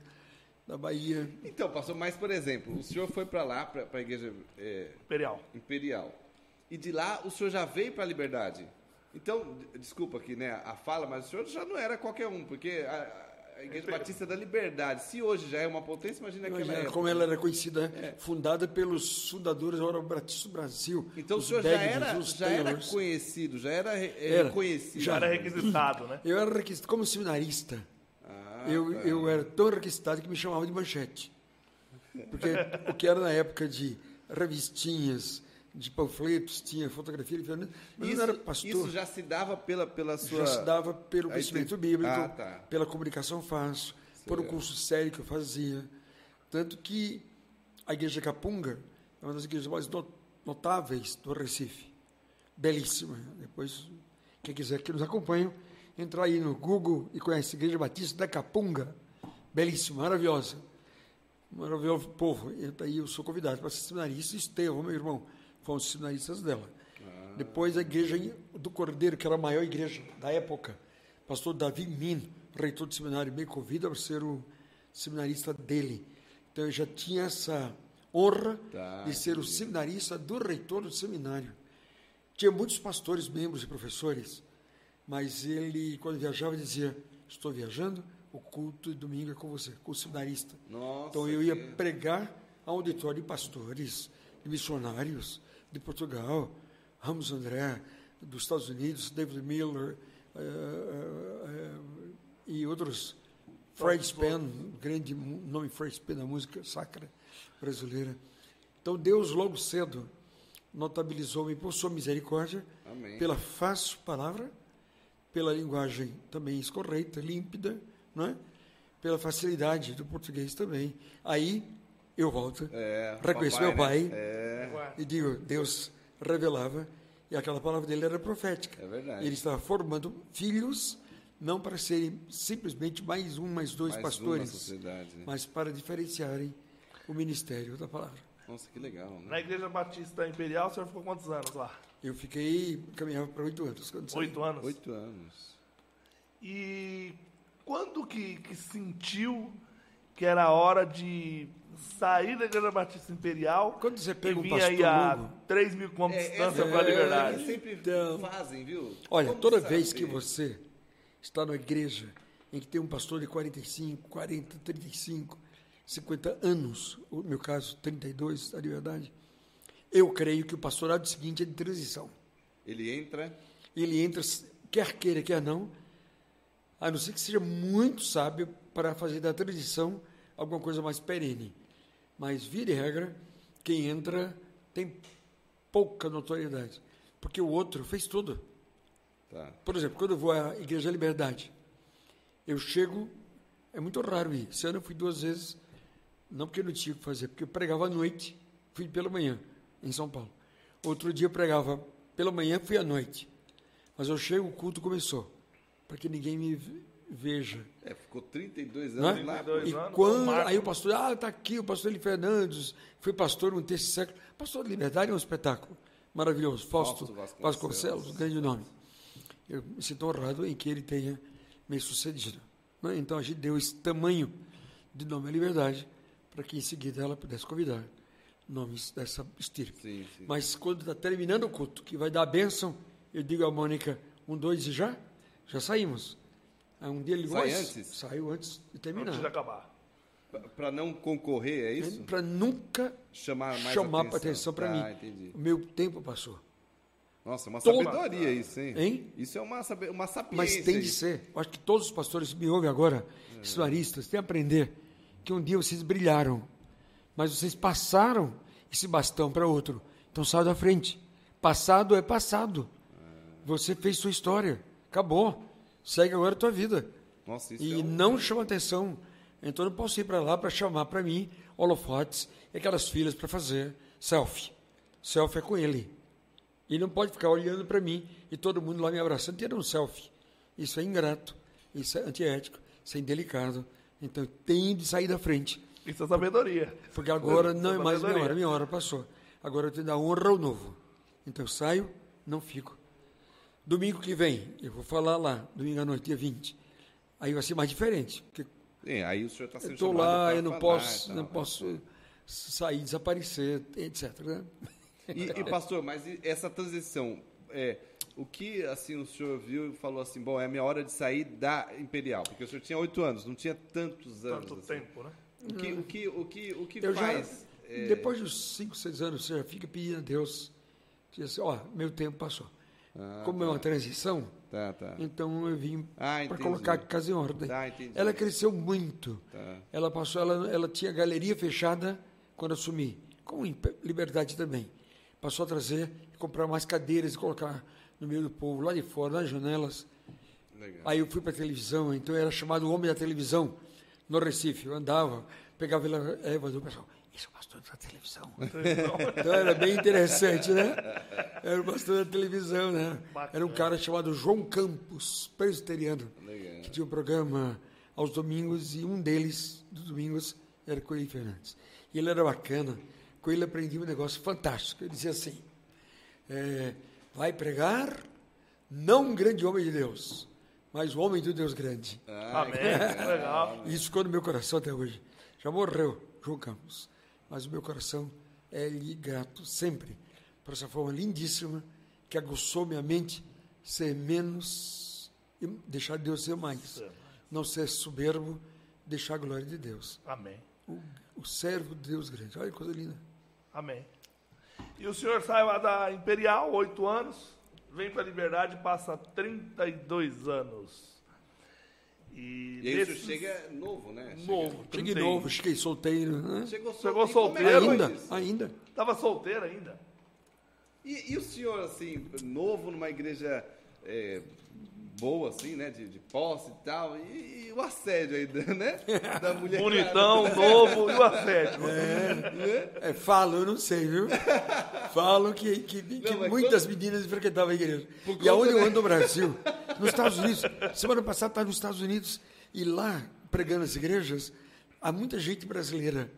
da Bahia. Então, pastor, mas por exemplo, o senhor foi para lá, para a igreja é, Imperial. imperial, e de lá o senhor já veio para a liberdade. Então, desculpa aqui, né, a fala, mas o senhor já não era qualquer um, porque a, a Igreja Imper- Batista da Liberdade, se hoje já é uma potência, imagina aquela Imagina época. como ela era conhecida, né? fundada pelos fundadores da Hora Batista do Brasil. Então o senhor já era, já era conhecido, já era, re- é, Era. reconhecido. Já era requisitado, né? Eu era requisitado como seminarista. Ah, eu, tá. eu era tão requisitado que me chamavam de manchete. Porque o que era na época de revistinhas, de panfletos, tinha fotografia, de mas isso, não era pastor. isso já se dava pela, pela sua... já se dava pelo Aí conhecimento tem- bíblico, Ah, tá. pela comunicação fácil, por um curso sério que eu fazia. Tanto que a Igreja Capunga é uma das igrejas mais no- notáveis do Recife. Belíssima. Depois, quem quiser que nos acompanhe, entrar aí no Google e conhece a Igreja Batista da Capunga. Belíssima, maravilhosa. Maravilhoso povo. E daí eu sou convidado para ser seminarista. Estevão, meu irmão, fomos seminaristas dela. Depois a igreja do Cordeiro, que era a maior igreja da época, pastor Davi Min, reitor do seminário, me convida para ser o seminarista dele. Então eu já tinha essa honra Tá, de ser o seminarista do reitor do seminário. Tinha muitos pastores, membros e professores, mas ele, quando viajava, dizia: Estou viajando, o culto de domingo é com você, com o seminarista. Nossa, Então eu ia que- pregar a auditório de pastores, de missionários de Portugal, Ramos André, dos Estados Unidos, David Miller eh, eh, e outros. Fred Spen, grande nome Fred Spen da música sacra brasileira. Então Deus logo cedo notabilizou-me por sua misericórdia, Amém. pela fácil palavra, pela linguagem também escorreita, límpida, não é? pela facilidade do português também. Aí eu volto, É, reconheço papai, meu pai né? É, e digo, Deus revelava, e aquela palavra dele era profética. É verdade. Ele estava formando filhos, não para serem simplesmente mais um, mais dois mais uma pastores, sociedade. né? mas para diferenciarem o ministério da palavra. Nossa, que legal, né? Na Igreja Batista Imperial, o senhor ficou quantos anos lá? Eu fiquei, caminhava para oito anos. Oito anos? Oito anos. E quando que, que sentiu que era a hora de sair da Igreja Batista Imperial Quando você pega e um pastor aí a longo- 3 mil quilômetros de distância essa para a é, liberdade? eles sempre Então, fazem, viu? Olha, Como toda vez que você está numa igreja em que tem um pastor de 45, 40, 35, 50 anos, no meu caso, 32, da liberdade, eu creio que o pastorado seguinte é de transição. Ele entra, Ele entra, quer queira, quer não, a não ser que seja muito sábio para fazer da transição alguma coisa mais perene. Mas, vira e regra, quem entra tem pouca notoriedade. Porque o outro fez tudo. Tá. Por exemplo, quando eu vou à Igreja da Liberdade, eu chego, é muito raro ir. Esse ano eu fui duas vezes, não porque eu não tinha o que fazer, porque eu pregava à noite, fui pela manhã, em São Paulo. Outro dia eu pregava pela manhã, fui à noite. Mas eu chego, o culto começou, para que ninguém me veja. É, ficou 32 Né? anos lá. 32 E anos, quando, aí o pastor, ah, está aqui o pastor Eli Fernandes, foi pastor um terço século. Pastor de Liberdade é um espetáculo maravilhoso. Fausto, Fausto Vasconcelos. Vasconcelos, um grande nome. Eu me sinto honrado em que ele tenha me sucedido. né? Então a gente deu esse tamanho de nome à liberdade para que em seguida ela pudesse convidar nomes dessa estirpe. Sim, sim. Mas quando está terminando o culto, que vai dar a bênção, eu digo a Mônica, um, dois e já? Já saímos. Aí um dia ele ligou, Sai "Mas antes? Saiu antes de terminar. Antes de acabar. Para não concorrer, é isso? Para nunca Chamar mais chamar atenção. atenção para Tá, mim. entendi. O meu tempo passou. Nossa, é uma Todo- sabedoria isso, hein? Hein? Isso é uma, uma sapiência. Mas tem de ser. Eu acho que todos os pastores que me ouvem agora, É. seminaristas, têm que aprender que um dia vocês brilharam, mas vocês passaram esse bastão para outro. Então saiam da frente. Passado é passado. Você fez sua história. Acabou. Segue agora a tua vida. Nossa, isso E é um... não chama atenção. Então eu não posso ir para lá para chamar para mim holofotes e aquelas filas para fazer selfie. Selfie é com ele. E não pode ficar olhando para mim e todo mundo lá me abraçando tirando um selfie. Isso é ingrato, isso é antiético, isso é indelicado. Então tem de sair da frente. Isso é sabedoria. Porque agora não é Isso mais minha hora, minha hora passou. Agora eu tenho que dar honra ao novo. Então eu saio, não fico. Domingo que vem, eu vou falar lá, domingo à noite, dia 20. Aí vai ser mais diferente, porque É, aí o senhor está sendo eu estou chamado lá, eu não falar posso, tal. não posso sair, desaparecer, etc. né? E, e, pastor, mas e essa transição, é, o que assim o senhor viu e falou assim, bom, é a minha hora de sair da Imperial, porque o senhor tinha oito anos, não tinha tantos anos. Tanto assim. tempo, né? O que, o que, o que, o que Eu já, faz? é, depois dos 5, 6 anos, você já fica pedindo a Deus, diz assim, ó, meu tempo passou. Ah, Como é uma transição, Tá, tá. então eu vim Ah, para colocar a casa em ordem. Tá. Ela cresceu muito. Tá. Ela passou, ela, ela tinha galeria fechada quando assumi, com liberdade também. Passou a trazer, comprar mais cadeiras e colocar no meio do povo, lá de fora, nas janelas. Legal. Aí eu fui para a televisão, então eu era chamado o homem da televisão no Recife. Eu andava, pegava ele, Eva do pessoal, esse é o pastor da televisão. [LAUGHS] então era bem interessante, né? Era o pastor da televisão, né? Era um cara chamado João Campos, presbiteriano, Legal. que tinha um programa aos domingos e um deles, dos domingos, era com ele Fernandes. E ele era bacana, com ele aprendi um negócio fantástico. Ele dizia assim, é, vai pregar, não um grande homem de Deus, mas o homem do Deus grande. Ah, Amém. [LAUGHS] Legal. Isso ficou no meu coração até hoje. Já morreu, João Campos. Mas o meu coração é lhe grato sempre por essa forma lindíssima que aguçou minha mente ser menos e deixar Deus ser mais. Não ser soberbo, deixar a glória de Deus. Amém. O, o servo de Deus grande. Olha que coisa linda. Amém. E o senhor sai lá da Imperial, oito anos, vem para a Liberdade, passa 32 anos. E, E aí chega novo, né? Chega- novo. Cheguei 31. novo, cheguei solteiro. Né? Chegou, Chegou é que solteiro. foi Ainda, isso? ainda. Tava solteiro ainda. E, e o senhor, assim, novo numa igreja é, boa, assim, né? De, de posse e tal, e, e o assédio aí, né? Da [LAUGHS] mulher. Bonitão, [LAUGHS] novo e o assédio. É, falo, eu não sei, viu? Falo que, que, que mas muitas meninas frequentavam a igreja. E aonde eu ando no Brasil? Nos Estados Unidos. Semana passada estava nos Estados Unidos e lá, pregando as igrejas, há muita gente brasileira.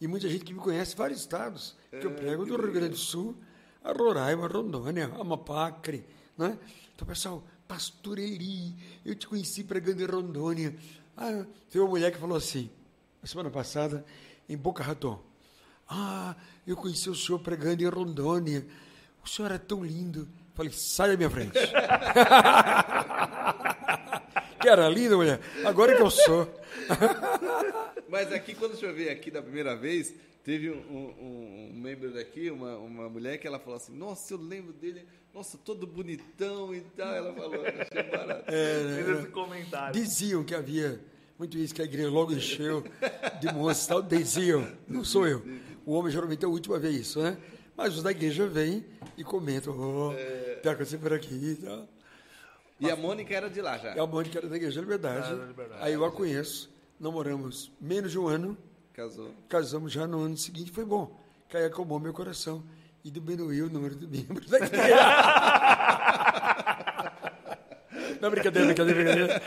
E muita gente que me conhece, vários estados. Que eu prego do Rio Grande do Sul, a Roraima, Rondônia, Amapá, Acre. Né? Então, pessoal, pastor Eli, eu te conheci pregando em Rondônia. Ah, teve uma mulher que falou assim, semana passada, em Boca Raton. Ah, eu conheci o senhor pregando em Rondônia. O senhor é tão lindo. Falei, sai da minha frente. [LAUGHS] que era linda, mulher. Agora que eu sou. Mas aqui, quando o senhor veio aqui da primeira vez, teve um, um- um membro daqui, uma, uma mulher, que ela falou assim, nossa, eu lembro dele, nossa, todo bonitão e tal. Ela falou, achei [LAUGHS] barato. Fiz esse comentário. Diziam que havia muito isso, que a igreja logo encheu de moças e tal. Diziam, não sou eu. O homem geralmente é o último a ver isso, né? Mas os da igreja vêm e comentam, oh, é... tem acontecer por aqui e tal. E a Mônica era de lá já? E a Mônica era da Igreja da Liberdade. Ah, Liberdade. Aí eu a conheço, namoramos menos de um ano. Casou. Casamos já no ano seguinte, foi bom. Que aí acalmou meu coração e diminuiu o número de membros da igreja. [LAUGHS] Não, brincadeira, brincadeira, brincadeira.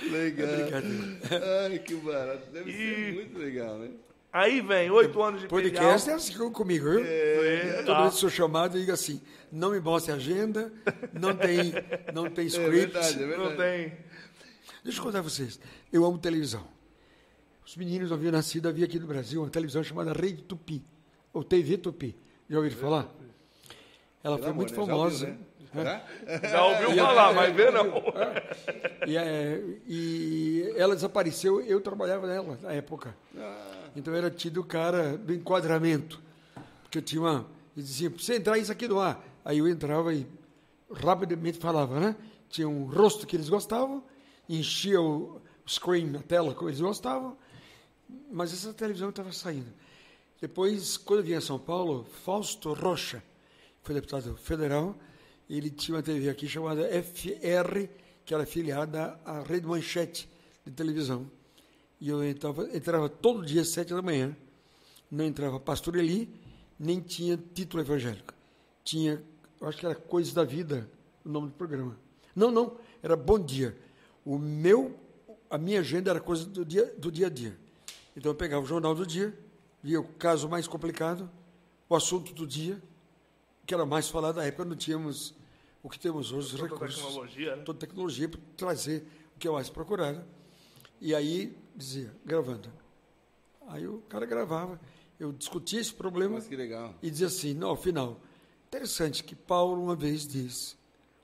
[LAUGHS] Legal. É brincadeira. Ai, que barato. Deve e... ser muito legal, né? Aí vem oito anos de Podcast é assim comigo, viu? É, Toda vez que sou chamado, eu digo assim, não me mostre agenda, não tem, não tem [LAUGHS] é script. É verdade, é verdade. Não tem. Deixa eu contar a vocês. Eu amo televisão. Os meninos haviam nascido, havia aqui no Brasil uma televisão chamada Rede Tupi, ou TV Tupi. Já ouviram falar? Ela Pelo foi amor, muito né? famosa. [LAUGHS] Já, ouviu, né? é. Já ouviu falar, mas vê não. [LAUGHS] E, é, e ela desapareceu, eu trabalhava nela na época. Ah. Então era tido o cara do enquadramento. Porque eu tinha uma. Eles diziam, você entrar isso aqui no ar. Aí eu entrava e rapidamente falava, né? Tinha um rosto que eles gostavam, enchia o screen, a tela, como eles gostavam, mas essa televisão estava saindo. Depois, quando eu vim a São Paulo, Fausto Rocha, foi deputado federal, ele tinha uma TV aqui chamada FR, que era afiliada à Rede Manchete de televisão. E eu entrava, entrava todo dia às sete da manhã. Não entrava pastor Eli, nem tinha título evangélico. Tinha, acho que era Coisas da Vida, o nome do programa. Não, não, era Bom Dia. O meu, a minha agenda era coisa do dia, do dia a dia. Então eu pegava o jornal do dia, via o caso mais complicado, o assunto do dia, que era mais falado na época, não tínhamos o que temos hoje, os toda recursos. Tecnologia, né? Toda tecnologia para trazer o que é mais procurado. E aí dizia, gravando. Aí o cara gravava, eu discutia esse problema e dizia assim, não, afinal, interessante que Paulo uma vez disse,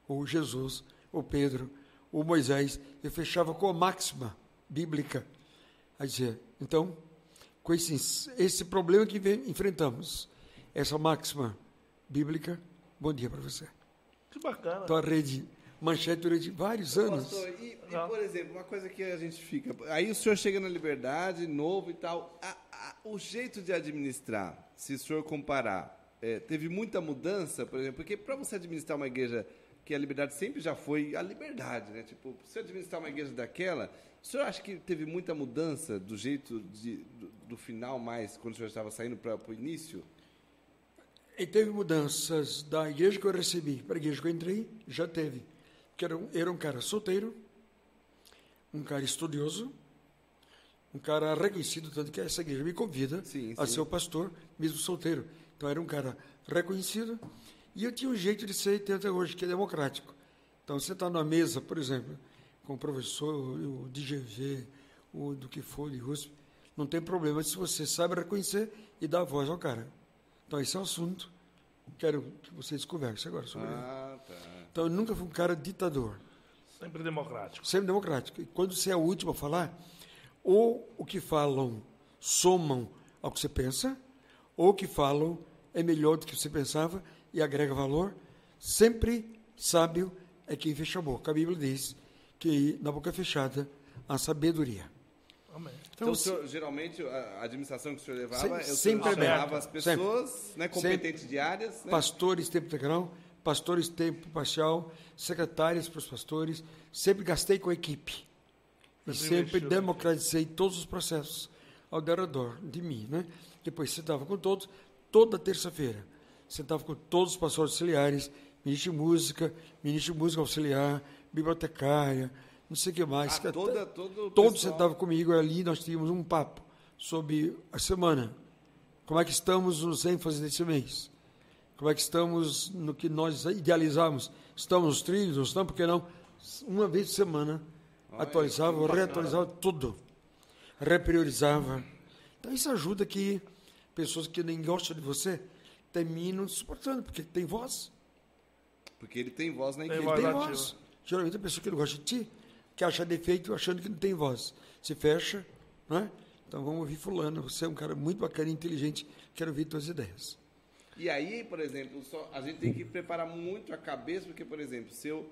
ou Jesus, ou Pedro, ou Moisés, eu fechava com a máxima bíblica. Aí dizia, então, com esse, esse problema que enfrentamos, essa máxima bíblica, bom dia para você. Que bacana. Então a rede manchete durante vários anos. Pastor, e, e, por exemplo, uma coisa que a gente fica. Aí o senhor chega na liberdade, novo e tal. A, a, o jeito de administrar, se o senhor comparar, é, teve muita mudança, por exemplo, porque para você administrar uma igreja que a liberdade sempre já foi a liberdade, né? Tipo, se administrar uma igreja daquela, o senhor acha que teve muita mudança do jeito de, do, do final mais, quando o senhor estava saindo para o início? E teve mudanças da igreja que eu recebi para a igreja que eu entrei, já teve que era um, era um cara solteiro, um cara estudioso, um cara reconhecido, tanto que essa igreja me convida sim, a ser o pastor, mesmo solteiro. Então era um cara reconhecido e eu tinha um jeito de ser até hoje, que é democrático. Então você está na mesa, por exemplo, com o professor, o DGV, o do que for, de USP, não tem problema se você sabe reconhecer e dar voz ao cara. Então esse é o assunto. Quero que vocês conversem agora sobre ah, tá. Então, eu nunca fui um cara ditador. Sempre democrático. Sempre democrático. E quando você é o último a falar, ou o que falam somam ao que você pensa, ou o que falam é melhor do que você pensava e agrega valor. Sempre sábio é quem fecha a boca. A Bíblia diz que na boca fechada há sabedoria. Amém. Então, então senhor, geralmente, a administração que o senhor levava, sempre, sempre chamava as pessoas né, competentes sempre. diárias. Né? Pastores, tempo integral, pastores tempo parcial, secretárias para os pastores, sempre gastei com a equipe. E sempre democratizei todos os processos ao redor de mim. Né? Depois sentava com todos, toda terça-feira. Sentava com todos os pastores auxiliares, ministro de música, ministro de música auxiliar, bibliotecária, não sei o que mais. Ah, toda, todo todos sentavam comigo ali, nós tínhamos um papo sobre a semana. Como é que estamos nos ênfases desse mês? Como é que estamos no que nós idealizamos? Estamos nos trilhos, não estamos, porque não? Uma vez por semana, atualizava, reatualizava tudo. Repriorizava. Então isso ajuda que pessoas que nem gostam de você terminam suportando, porque tem voz. Porque ele tem voz na igreja. Tem voz. Tem voz. Geralmente a pessoa que não gosta de ti, que acha defeito achando que não tem voz. Se fecha, né? Então vamos ouvir fulano, você é um cara muito bacana e inteligente, quero ouvir tuas ideias. E aí, por exemplo, só, a gente tem que preparar muito a cabeça, porque, por exemplo, se eu.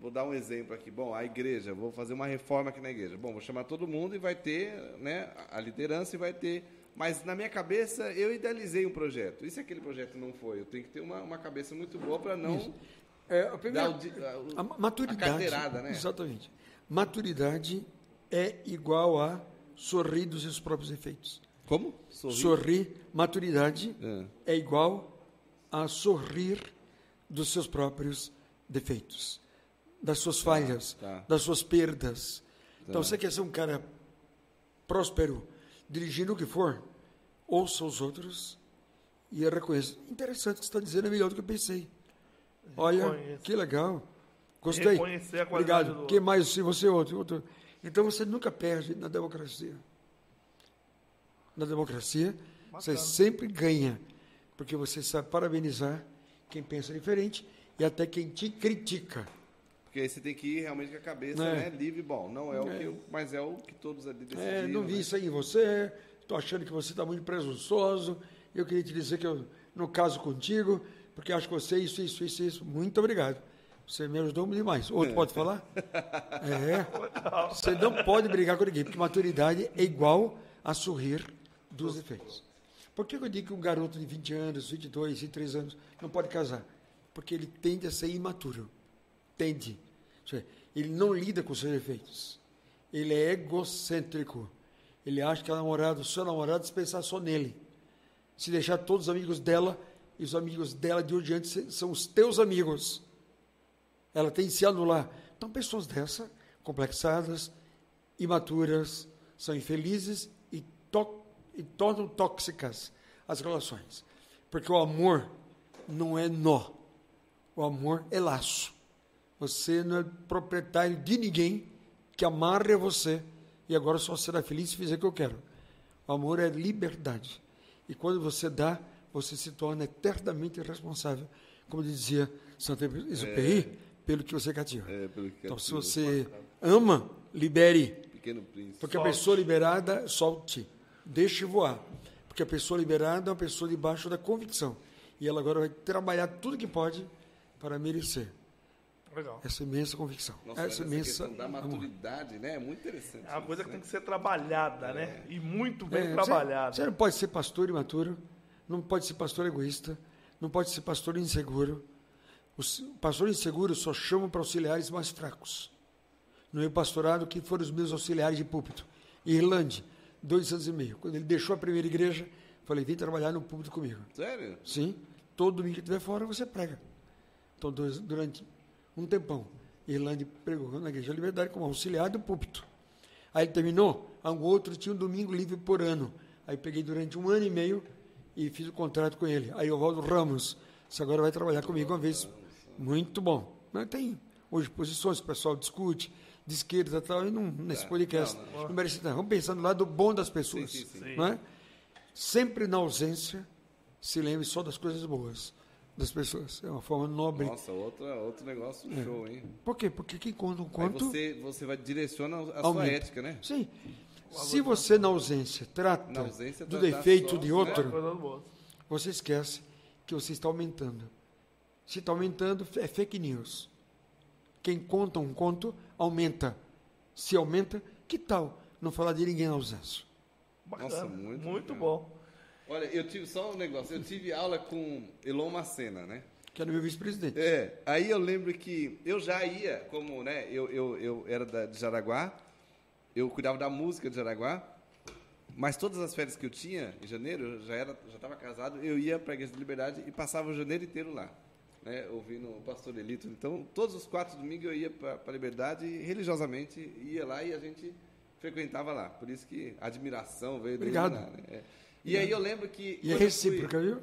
Vou dar um exemplo aqui. Bom, a igreja, vou fazer uma reforma aqui na igreja. Bom, vou chamar todo mundo e vai ter né, a liderança e vai ter Mas na minha cabeça eu idealizei um projeto. E se aquele projeto não foi? Eu tenho que ter uma, uma cabeça muito boa para não. É, a, primeira, a- a ma- maturidade. a né? Exatamente. Maturidade é igual a sorrir dos seus próprios efeitos. Como? Sorrir. Sorrir, maturidade É. é igual a sorrir dos seus próprios defeitos, das suas falhas, tá. das suas perdas. Então, você quer ser um cara próspero, dirigindo o que for, ouça os outros e reconheça. Interessante o que você está dizendo, é melhor do que eu pensei. Olha, Reconheça. que legal. Gostei. Reconhecer a qualidade Obrigado. do Quem mais? Se você outro, outro. Então você nunca perde na democracia. Na democracia, você Bacana. sempre ganha, porque você sabe parabenizar quem pensa diferente e até quem te critica. Porque aí você tem que ir realmente com a cabeça É. né, livre. Bom, não é, o É. que eu, mas é o que todos ali decidiram. É, não vi né? isso aí em você, estou achando que você está muito presunçoso. Eu queria te dizer que eu não caso contigo, porque acho que você é isso, isso, isso, isso. Muito obrigado. Você me ajudou demais. Outro pode falar? [LAUGHS] É. Você não pode brigar com ninguém, porque maturidade é igual a sorrir dos efeitos. Por que eu digo que um garoto de 20 anos, 22, 23 anos não pode casar? Porque ele tende a ser imaturo. Tende. Ou seja, Ele não lida com seus efeitos. Ele é egocêntrico. Ele acha que a namorada, o seu namorado, se pensar só nele. Se deixar todos os amigos dela, e os amigos dela de hoje em diante são os teus amigos. Ela tem que se anular. Então, pessoas dessa, complexadas, imaturas, são infelizes e, to e tornam tóxicas as relações. Porque o amor não é nó. O amor é laço. Você não é proprietário de ninguém que amarre você e agora só será feliz se fizer o que eu quero. O amor é liberdade. E quando você dá, você se torna eternamente responsável, como dizia Saint-Exupéry, pelo que você cativa. É, que Então, se você ama, libere. Porque a pessoa liberada, solte. Deixe voar. Porque a pessoa liberada é uma pessoa debaixo da convicção. E ela agora vai trabalhar tudo que pode para merecer Legal. essa imensa convicção. Nossa, essa essa imensa questão da amor. maturidade, né? É muito interessante. É uma coisa que tem né? que ser trabalhada, né? E muito bem É, trabalhada. Você, você não pode ser pastor imaturo, não pode ser pastor egoísta, não pode ser pastor inseguro. O pastor inseguro só chama para auxiliares mais fracos. No meu pastorado, que foram os meus auxiliares de púlpito. Irlande, dois anos e meio. Quando ele deixou a primeira igreja, falei, vem trabalhar no púlpito comigo. Sério? Sim, todo domingo que estiver fora, você prega. Então, dois- durante um tempão, Irlande pregou na Igreja da Liberdade como auxiliar do púlpito. Aí ele terminou, um outro tinha um domingo livre por ano. Aí peguei durante um ano e meio e fiz o contrato com ele. Aí o Valdo Ramos, você agora vai trabalhar comigo uma vez. Muito bom. Mas tem hoje posições o pessoal discute, de esquerda e tal, e não, nesse podcast. Não, merece nada. Vamos pensar no lado bom das pessoas. Sim, sim, sim. Não é? Sempre na ausência, se lembre só das coisas boas das pessoas. É uma forma nobre. Nossa, outra, outro negócio show, hein? Por quê? Porque quem conta um Aí conto. você, você vai direcionar a sua Aumenta. ética, né? Sim. Se você, na ausência, trata Na ausência, do tratar defeito só, de né? outro, boa. você esquece que você está aumentando. Se está aumentando, é fake news. Quem conta um conto, aumenta. Se aumenta, que tal não falar de ninguém na ausência? Bacana. Nossa, muito muito bom. Olha, eu tive só um negócio. Eu tive aula com Elon Macena, né? Que era meu vice-presidente. É, aí eu lembro que eu já ia, como, né, eu, eu, eu era da, de Jaraguá, eu cuidava da música de Jaraguá, mas todas as férias que eu tinha, em janeiro, eu já era, já estava casado, eu ia para a Igreja de Liberdade e passava o janeiro inteiro lá, né, ouvindo o pastor Elito. Então, todos os quatro domingos eu ia para a Liberdade e religiosamente ia lá e a gente frequentava lá. Por isso que a admiração veio daí Obrigado. né? É. E aí eu lembro que... E é recíproca, viu?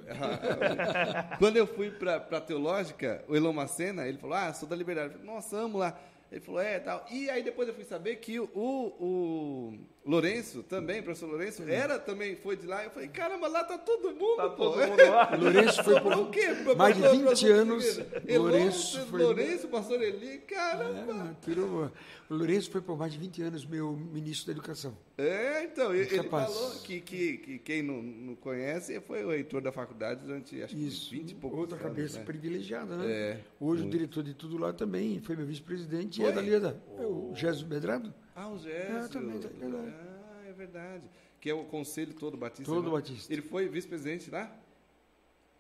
[LAUGHS] quando eu fui para a teológica, o Elon Macena, ele falou, ah, sou da Liberdade. Eu falei, Nossa, amo lá. Ele falou, é, tal. E aí depois eu fui saber que o, o Lourenço, também, professor Lourenço, era também, foi de lá. Eu falei, caramba, lá tá todo mundo, Tá pô. todo mundo lá. [LAUGHS] [LAUGHS] Lourenço foi por o quê? Mais de pra- 20 pra- anos. Elon, Lourenço foi. Lourenço, pastor Eli, caramba. É, tirou- o Lourenço foi por mais de 20 anos meu ministro da Educação. É, então, ele, ele Capaz. falou que, que, que quem não, não conhece foi o reitor da faculdade durante, acho Isso. que 20 e poucos Outra anos, cabeça né? privilegiada, né? É, Hoje muito. o diretor de tudo lá também foi meu vice-presidente e é dali da. é O Gésio Medrado? Ah, o Gésio. É, também, tá. Ah, é verdade. que é o conselho todo batista. Todo né? batista. Ele foi vice-presidente lá?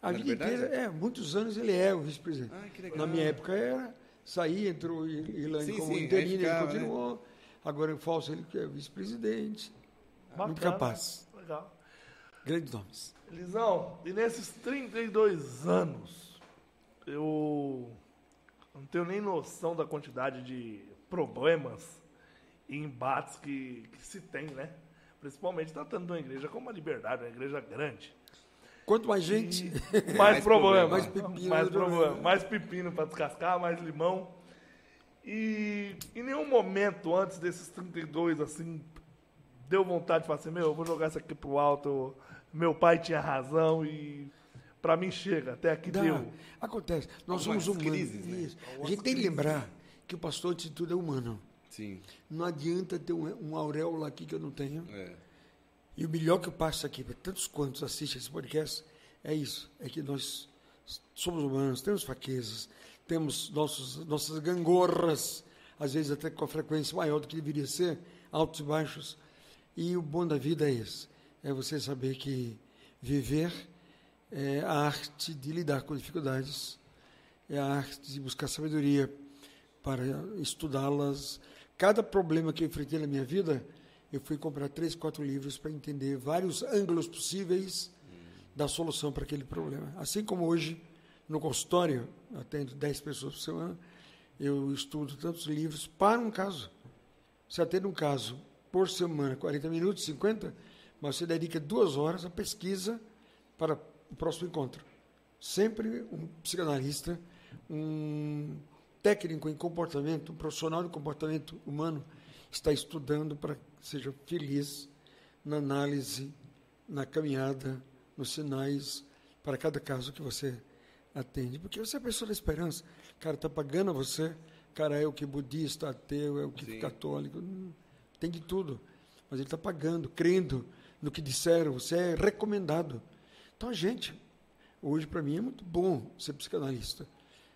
A Na vida inteira, é, muitos anos ele é o vice-presidente. Ah, que legal. Na minha época era sair, entrou Ilane Sim, como sim, interino, ele ficava, continuou. Agora eu falso ele que é vice-presidente. Bacana. Muito capaz. Legal. Grandes nomes. Elisão, e nesses 32 anos, eu não tenho nem noção da quantidade de problemas e embates que, que se tem, né? Principalmente tratando de uma igreja como a Liberdade, uma igreja grande. Quanto mais gente, mais, [LAUGHS] Mais problema, problema. Mais pepino, mais né? problema, mais pepino para descascar, mais limão. E em nenhum momento antes desses 32, assim, deu vontade de falar assim, meu, eu vou jogar isso aqui pro alto, meu pai tinha razão e para mim chega, até aqui Dá. deu. Acontece. Nós Algumas somos humanos. crises, né? A gente tem que lembrar que o pastor de tudo é humano. Sim. Não adianta ter um, um auréola aqui que eu não tenho. É. E o melhor que eu passo aqui para tantos quantos assistem esse podcast é isso: é que nós somos humanos, temos fraquezas, temos nossos, nossas gangorras, às vezes até com a frequência maior do que deveria ser, altos e baixos. E o bom da vida é esse: é você saber que viver é a arte de lidar com dificuldades, é a arte de buscar sabedoria para estudá-las. Cada problema que eu enfrentei na minha vida, eu fui comprar três, quatro livros para entender vários ângulos possíveis da solução para aquele problema. Assim como hoje, no consultório, atendo 10 pessoas por semana, eu estudo tantos livros para um caso. Você atende um caso por semana, 40 minutos, 50, mas você dedica duas horas à pesquisa para o próximo encontro. Sempre um psicanalista, um técnico em comportamento, um profissional de comportamento humano está estudando para que seja feliz na análise, na caminhada, nos sinais para cada caso que você atende. Porque você é a pessoa da esperança. O cara está pagando a você, cara é o que budista, ateu, é o que Sim. católico, hum, tem de tudo. Mas ele está pagando, crendo no que disseram, você é recomendado. Então a gente, hoje para mim é muito bom ser psicanalista.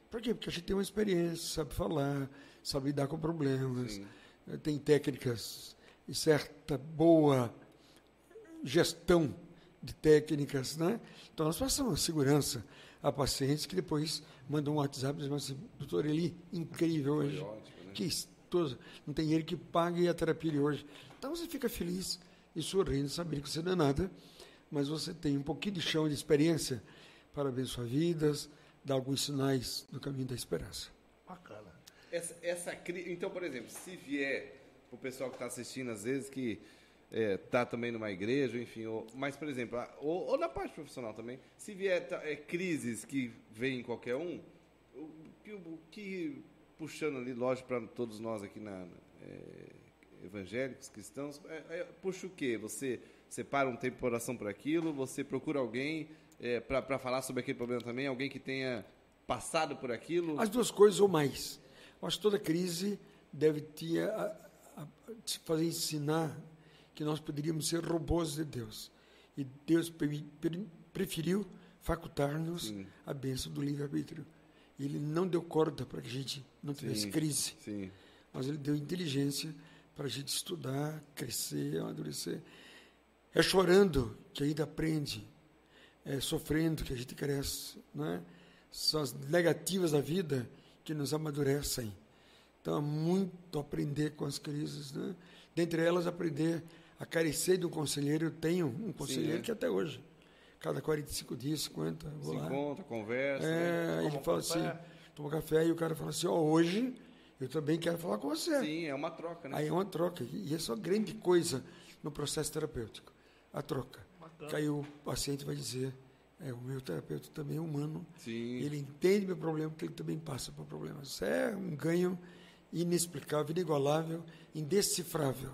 Por quê? Porque a gente tem uma experiência, sabe falar, sabe lidar com problemas, Sim. eh, tem técnicas e certa boa gestão de técnicas, né? Então nós passamos a segurança a pacientes que depois mandam um WhatsApp e dizem assim, doutor Eli, incrível Foi hoje. ótimo, né? Que estoso. Não tem ele que pague a terapia de hoje. Então você fica feliz e sorrindo, sabendo que você não é nada, mas você tem um pouquinho de chão de experiência para abençoar vidas, dar alguns sinais do caminho da esperança. Bacana. Essa, essa Então, por exemplo, se vier o pessoal que está assistindo, às vezes, que está também numa igreja, enfim, ou, mas, por exemplo, ou, ou na parte profissional também, se vier ta- é, crises que vem em qualquer um, o que, o que puxando ali, lógico, para todos nós aqui na, é, evangélicos, cristãos, é, é, puxa o quê? Você separa um tempo para oração por aquilo, você procura alguém é, para falar sobre aquele problema também, alguém que tenha passado por aquilo? As duas coisas ou mais. Eu acho que toda crise deve te, a- a- te fazer ensinar que nós poderíamos ser robôs de Deus. E Deus pre- pre- preferiu facultar-nos a bênção do livre-arbítrio. Ele não deu corda para que a gente não tivesse Sim. crise, Sim. mas ele deu inteligência para a gente estudar, crescer, amadurecer. É chorando que a gente aprende, é sofrendo que a gente cresce, não é? São as negativas da vida que nos amadurecem. Então, há muito aprender com as crises, né? Dentre elas, aprender a carecer de um conselheiro. Eu tenho um conselheiro é. que até hoje, cada 45 dias, 50, eu vou Se lá. encontra, conversa. né? É, Toma ele um fala café. assim, toma café, e o cara fala assim, ó, hoje eu também quero falar com você. Sim, é uma troca, né? Aí é uma troca. E essa é uma grande coisa no processo terapêutico. A troca. Bacana. Que aí o paciente vai dizer, é, o meu terapeuta também é humano, Sim. ele entende meu problema, porque ele também passa por problemas. Isso é um ganho inexplicável, inigualável, indecifrável.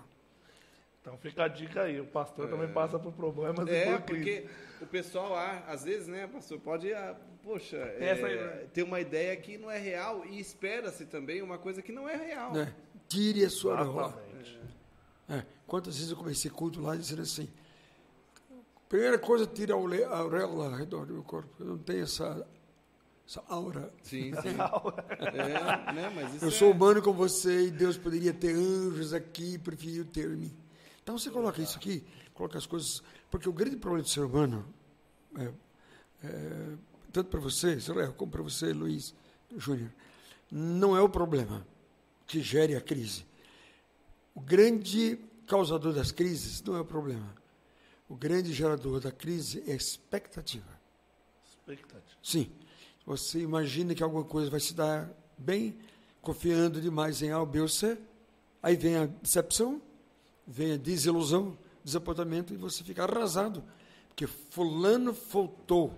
Então fica a dica aí, o pastor também passa por problemas É, porque o pessoal, ah, às vezes, né, pastor, pode, ah, poxa, Tem essa aí, é, né? ter uma ideia que não é real e espera-se também uma coisa que não é real. Né? Tire a sua. Exatamente. É, quantas vezes eu comecei culto lá dizendo assim, primeira coisa, tira a auréola ao redor do meu corpo. Eu não tenho essa, essa aura. Sim, [LAUGHS] sim. é, né, mas Eu é... sou humano como você e Deus poderia ter anjos aqui e preferiu ter em mim. Então você coloca isso aqui, coloca as coisas. Porque o grande problema do ser humano, é, é, tanto para você, como para você, Luiz Júnior, não é o problema que gere a crise. O grande causador das crises não é o problema. O grande gerador da crise é a expectativa. Expectativa. Sim. Você imagina que alguma coisa vai se dar bem, confiando demais em A, B ou C, aí vem a decepção, vem a desilusão, desapontamento e você fica arrasado, porque fulano faltou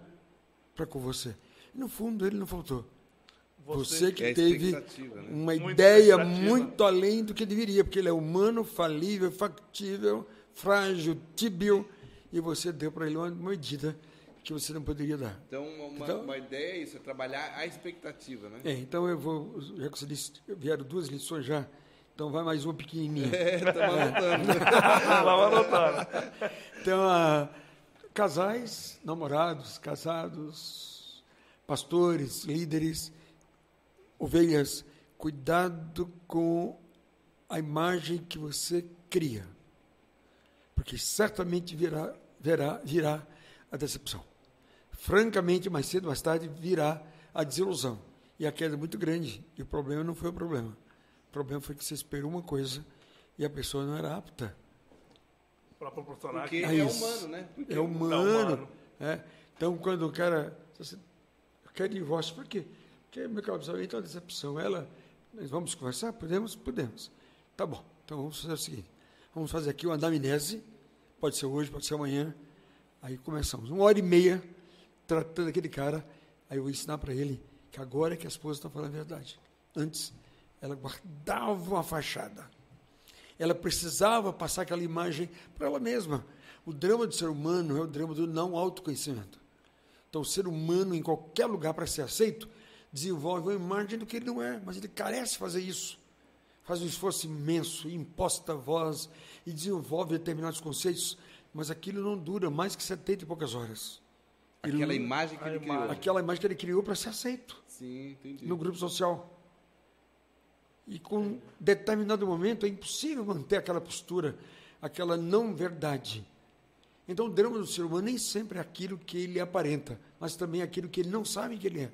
para com você. No fundo ele não faltou. Você, Você que É teve né? uma Muita ideia muito além do que deveria, porque ele é humano, falível, factível, frágil, tíbio, e você deu para ele uma medida que você não poderia dar. Então, uma, Então- uma ideia é isso, é trabalhar a expectativa, né? É, então eu vou, já que você disse, vieram duas lições já, então vai mais uma pequenininha. [LAUGHS] É, estamos anotando. [LAUGHS] Vamos anotando. Então, ah, casais, namorados, casados, pastores, líderes, ovelhas, cuidado com a imagem que você cria, porque certamente virá, virá, virá a decepção. Francamente, mais cedo ou mais tarde, virá a desilusão. E a queda é muito grande. E o problema não foi o problema. O problema foi que você esperou uma coisa e a pessoa não era apta. Para proporcionar Porque aqui. É é isso. humano, né? Porque É humano. humano. é. Então, quando o cara quer divórcio, por quê? Porque meu casamento é uma decepção. Ela, nós vamos conversar? Podemos? Podemos. Tá bom. Então, vamos fazer o seguinte. Vamos fazer aqui uma anamnese. Pode ser hoje, pode ser amanhã. Aí começamos. Uma hora e meia tratando aquele cara. Aí eu vou ensinar para ele que agora é que a esposa está falando a verdade. Antes, ela guardava uma fachada. Ela precisava passar aquela imagem para ela mesma. O drama do ser humano é o drama do não autoconhecimento. Então, o ser humano, em qualquer lugar para ser aceito, desenvolve uma imagem do que ele não é, mas ele carece de fazer isso. Faz um esforço imenso, imposta a voz e desenvolve determinados conceitos, mas aquilo não dura mais que 70 e poucas horas. Ele aquela não- imagem que ele imagem. criou. aquela imagem que ele criou para ser aceito Sim, entendi. no grupo social. E com determinado momento é impossível manter aquela postura, aquela não verdade. Então o drama do ser humano nem sempre é aquilo que ele aparenta, mas também é aquilo que ele não sabe que ele é,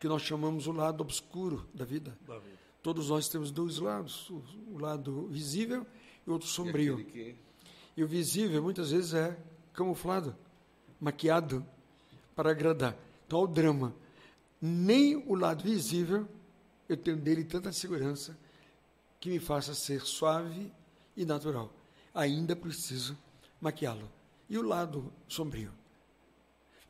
que nós chamamos o lado obscuro da vida. Da vida. Todos nós temos dois lados, o, lado visível e o outro E sombrio. aquele que- E o visível muitas vezes é camuflado, maquiado para agradar. Então, o drama. Nem o lado visível eu tenho dele tanta segurança que me faça ser suave e natural. Ainda preciso maquiá-lo. E o lado sombrio.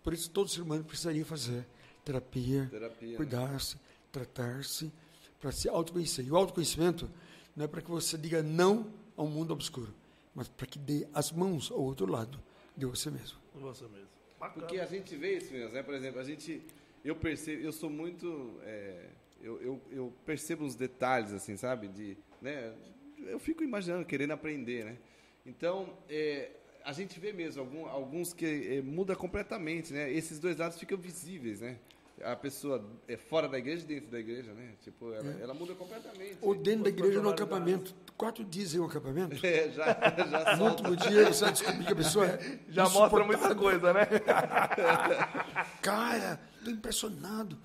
Por isso, todo ser humano precisaria fazer terapia, Terapia, né? cuidar-se, tratar-se, para se autoconhecer. E o autoconhecimento não é para que você diga não ao mundo obscuro, mas para que dê as mãos ao outro lado de você mesmo. Você mesmo. Bacana. Porque a gente vê isso mesmo, né? Por exemplo, a gente, eu percebo, eu sou muito, é, eu, eu, eu percebo uns detalhes assim, sabe? De, né? Eu fico imaginando, querendo aprender, né? Então, é, a gente vê mesmo algum- alguns que é, muda completamente, né? Esses dois lados ficam visíveis, né? A pessoa é fora da igreja e dentro da igreja, né? Tipo, ela, ela muda completamente. Ou dentro da igreja no acampamento. Quatro dias em um acampamento. É, já, já No solta. último dia você vai descobrir que a pessoa é Já mostra muita coisa, né? [LAUGHS] Cara, estou impressionado.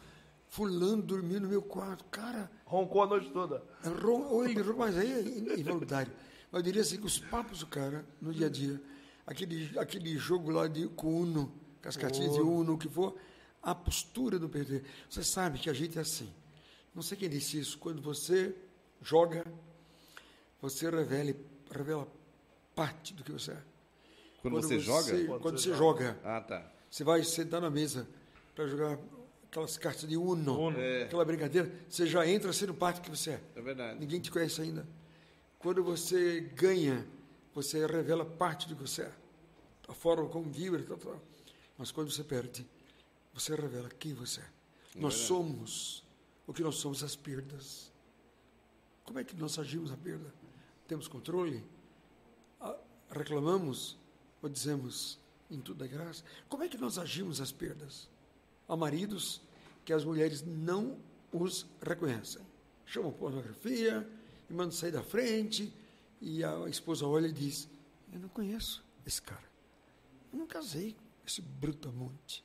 Fulano dormiu no meu quarto. Cara, Roncou a noite toda. É ron- Ou ele ron- mas aí é involuntário. Mas eu diria assim que os papos do cara, no dia a dia, aquele, aquele jogo lá de, com Uno, com as cartinhas de Uno, o que for, a postura do PT. Você sabe que a gente é assim. Não sei quem disse isso. Quando você joga, você revela, revela parte do que você é. Quando, você, joga? Quando, Quando você você joga. Ah, tá. Você vai sentar na mesa para jogar aquelas cartas de Uno, Uno. É. aquela brincadeira, você já entra sendo parte do que você é. É verdade. Ninguém te conhece ainda. Quando você ganha, você revela parte do que você é. A forma como vibra, tal, tal. Mas quando você perde, você revela quem você é. Nós somos o que nós somos as perdas. Como é que nós agimos a perda? Temos controle? Ah, Reclamamos ou dizemos em tudo é graça? Como é que nós agimos as perdas? Há maridos que as mulheres não os reconhecem. Chamam pornografia e mandam sair da frente e a esposa olha e diz, Eu não conheço esse cara. Eu não casei com esse brutamonte.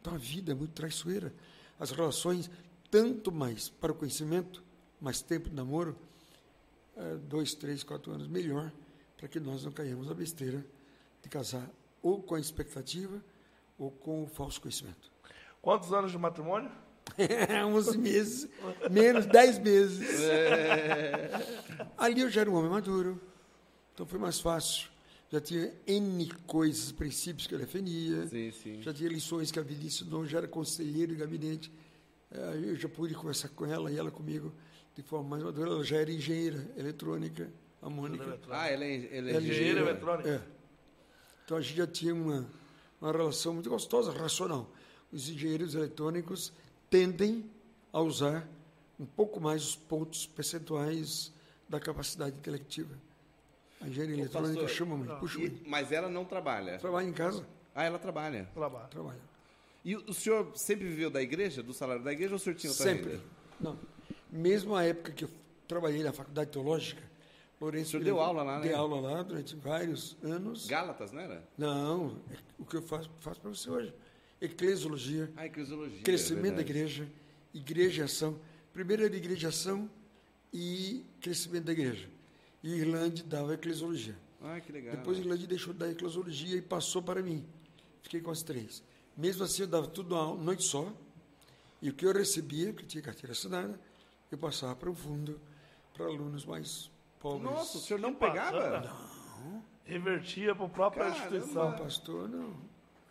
Então a vida é muito traiçoeira. As relações, tanto mais para o conhecimento, mais tempo de namoro, é, dois, três, quatro anos, melhor, para que nós não caímos na besteira de casar ou com a expectativa ou com o falso conhecimento. Quantos anos de matrimônio? [LAUGHS] 11 meses, menos 10 meses. Ali eu já era um homem maduro, então foi mais fácil. Já tinha N coisas, princípios que eu defendia. Sim, sim. Já tinha lições que a vida ensinou, já era conselheiro de gabinete. Eh, Eu já pude conversar com ela e ela comigo de forma mais madura. Ela já era engenheira eletrônica, a Mônica. Ah, ela é, ela é Ela é engenheira. eletrônico. É. Então a gente já tinha uma, uma relação muito gostosa, racional. Os engenheiros eletrônicos tendem a usar um pouco mais os pontos percentuais da capacidade intelectiva. A engenharia eletrônica pastor, chama muito, puxa E- muito. mas ela não trabalha. Trabalha em casa? Ah, ela trabalha. Trabalho. Trabalha. E o senhor sempre viveu da igreja, do salário da igreja, ou o senhor tinha outra Sempre. renda? Não. Mesmo a época que eu trabalhei na faculdade teológica, Lourenço. O senhor deu aula lá, né? Dei aula lá durante vários anos. Gálatas, não era? Não, é o que eu faço, faço para você hoje. Eclesiologia, Ah, eclesiologia. crescimento da é verdade. igreja, igreja e ação. Primeiro era igreja e ação e crescimento da igreja. E Irlande dava eclesiologia. Ah, que legal. Depois Irlande deixou de dar eclesiologia e passou para mim. Fiquei com as três. Mesmo assim, eu dava tudo uma noite só. E o que eu recebia, que tinha carteira assinada, eu passava para o fundo, para alunos mais pobres. Nossa, o senhor não Que pegava? bacana. Revertia para a própria Caramba. instituição. Não, pastor, não.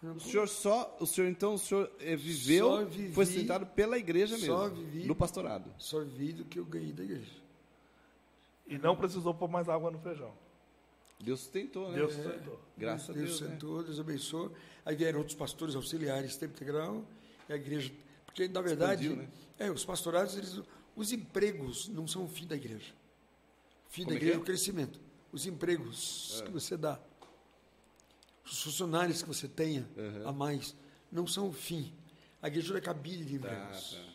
não O senhor só, o senhor então, o senhor eh, viveu, vivi- foi sustentado pela igreja mesmo, só vivi- no pastorado. Só vi do que eu ganhei da igreja. E não precisou pôr mais água no feijão. Deus sustentou, né? Deus sustentou. Graças a Deus Deus, né? sentou, Deus abençoou. Aí vieram outros pastores auxiliares, tempo integral, e a igreja. Porque, na verdade, Expandiu, né? é, os pastorados, eles, os empregos não são o fim da igreja. O fim Como da é igreja é é? o crescimento. Os empregos que você dá, os funcionários que você tenha Uhum. a mais, não são o fim. A igreja não é cabide de Tá, empregos. tá.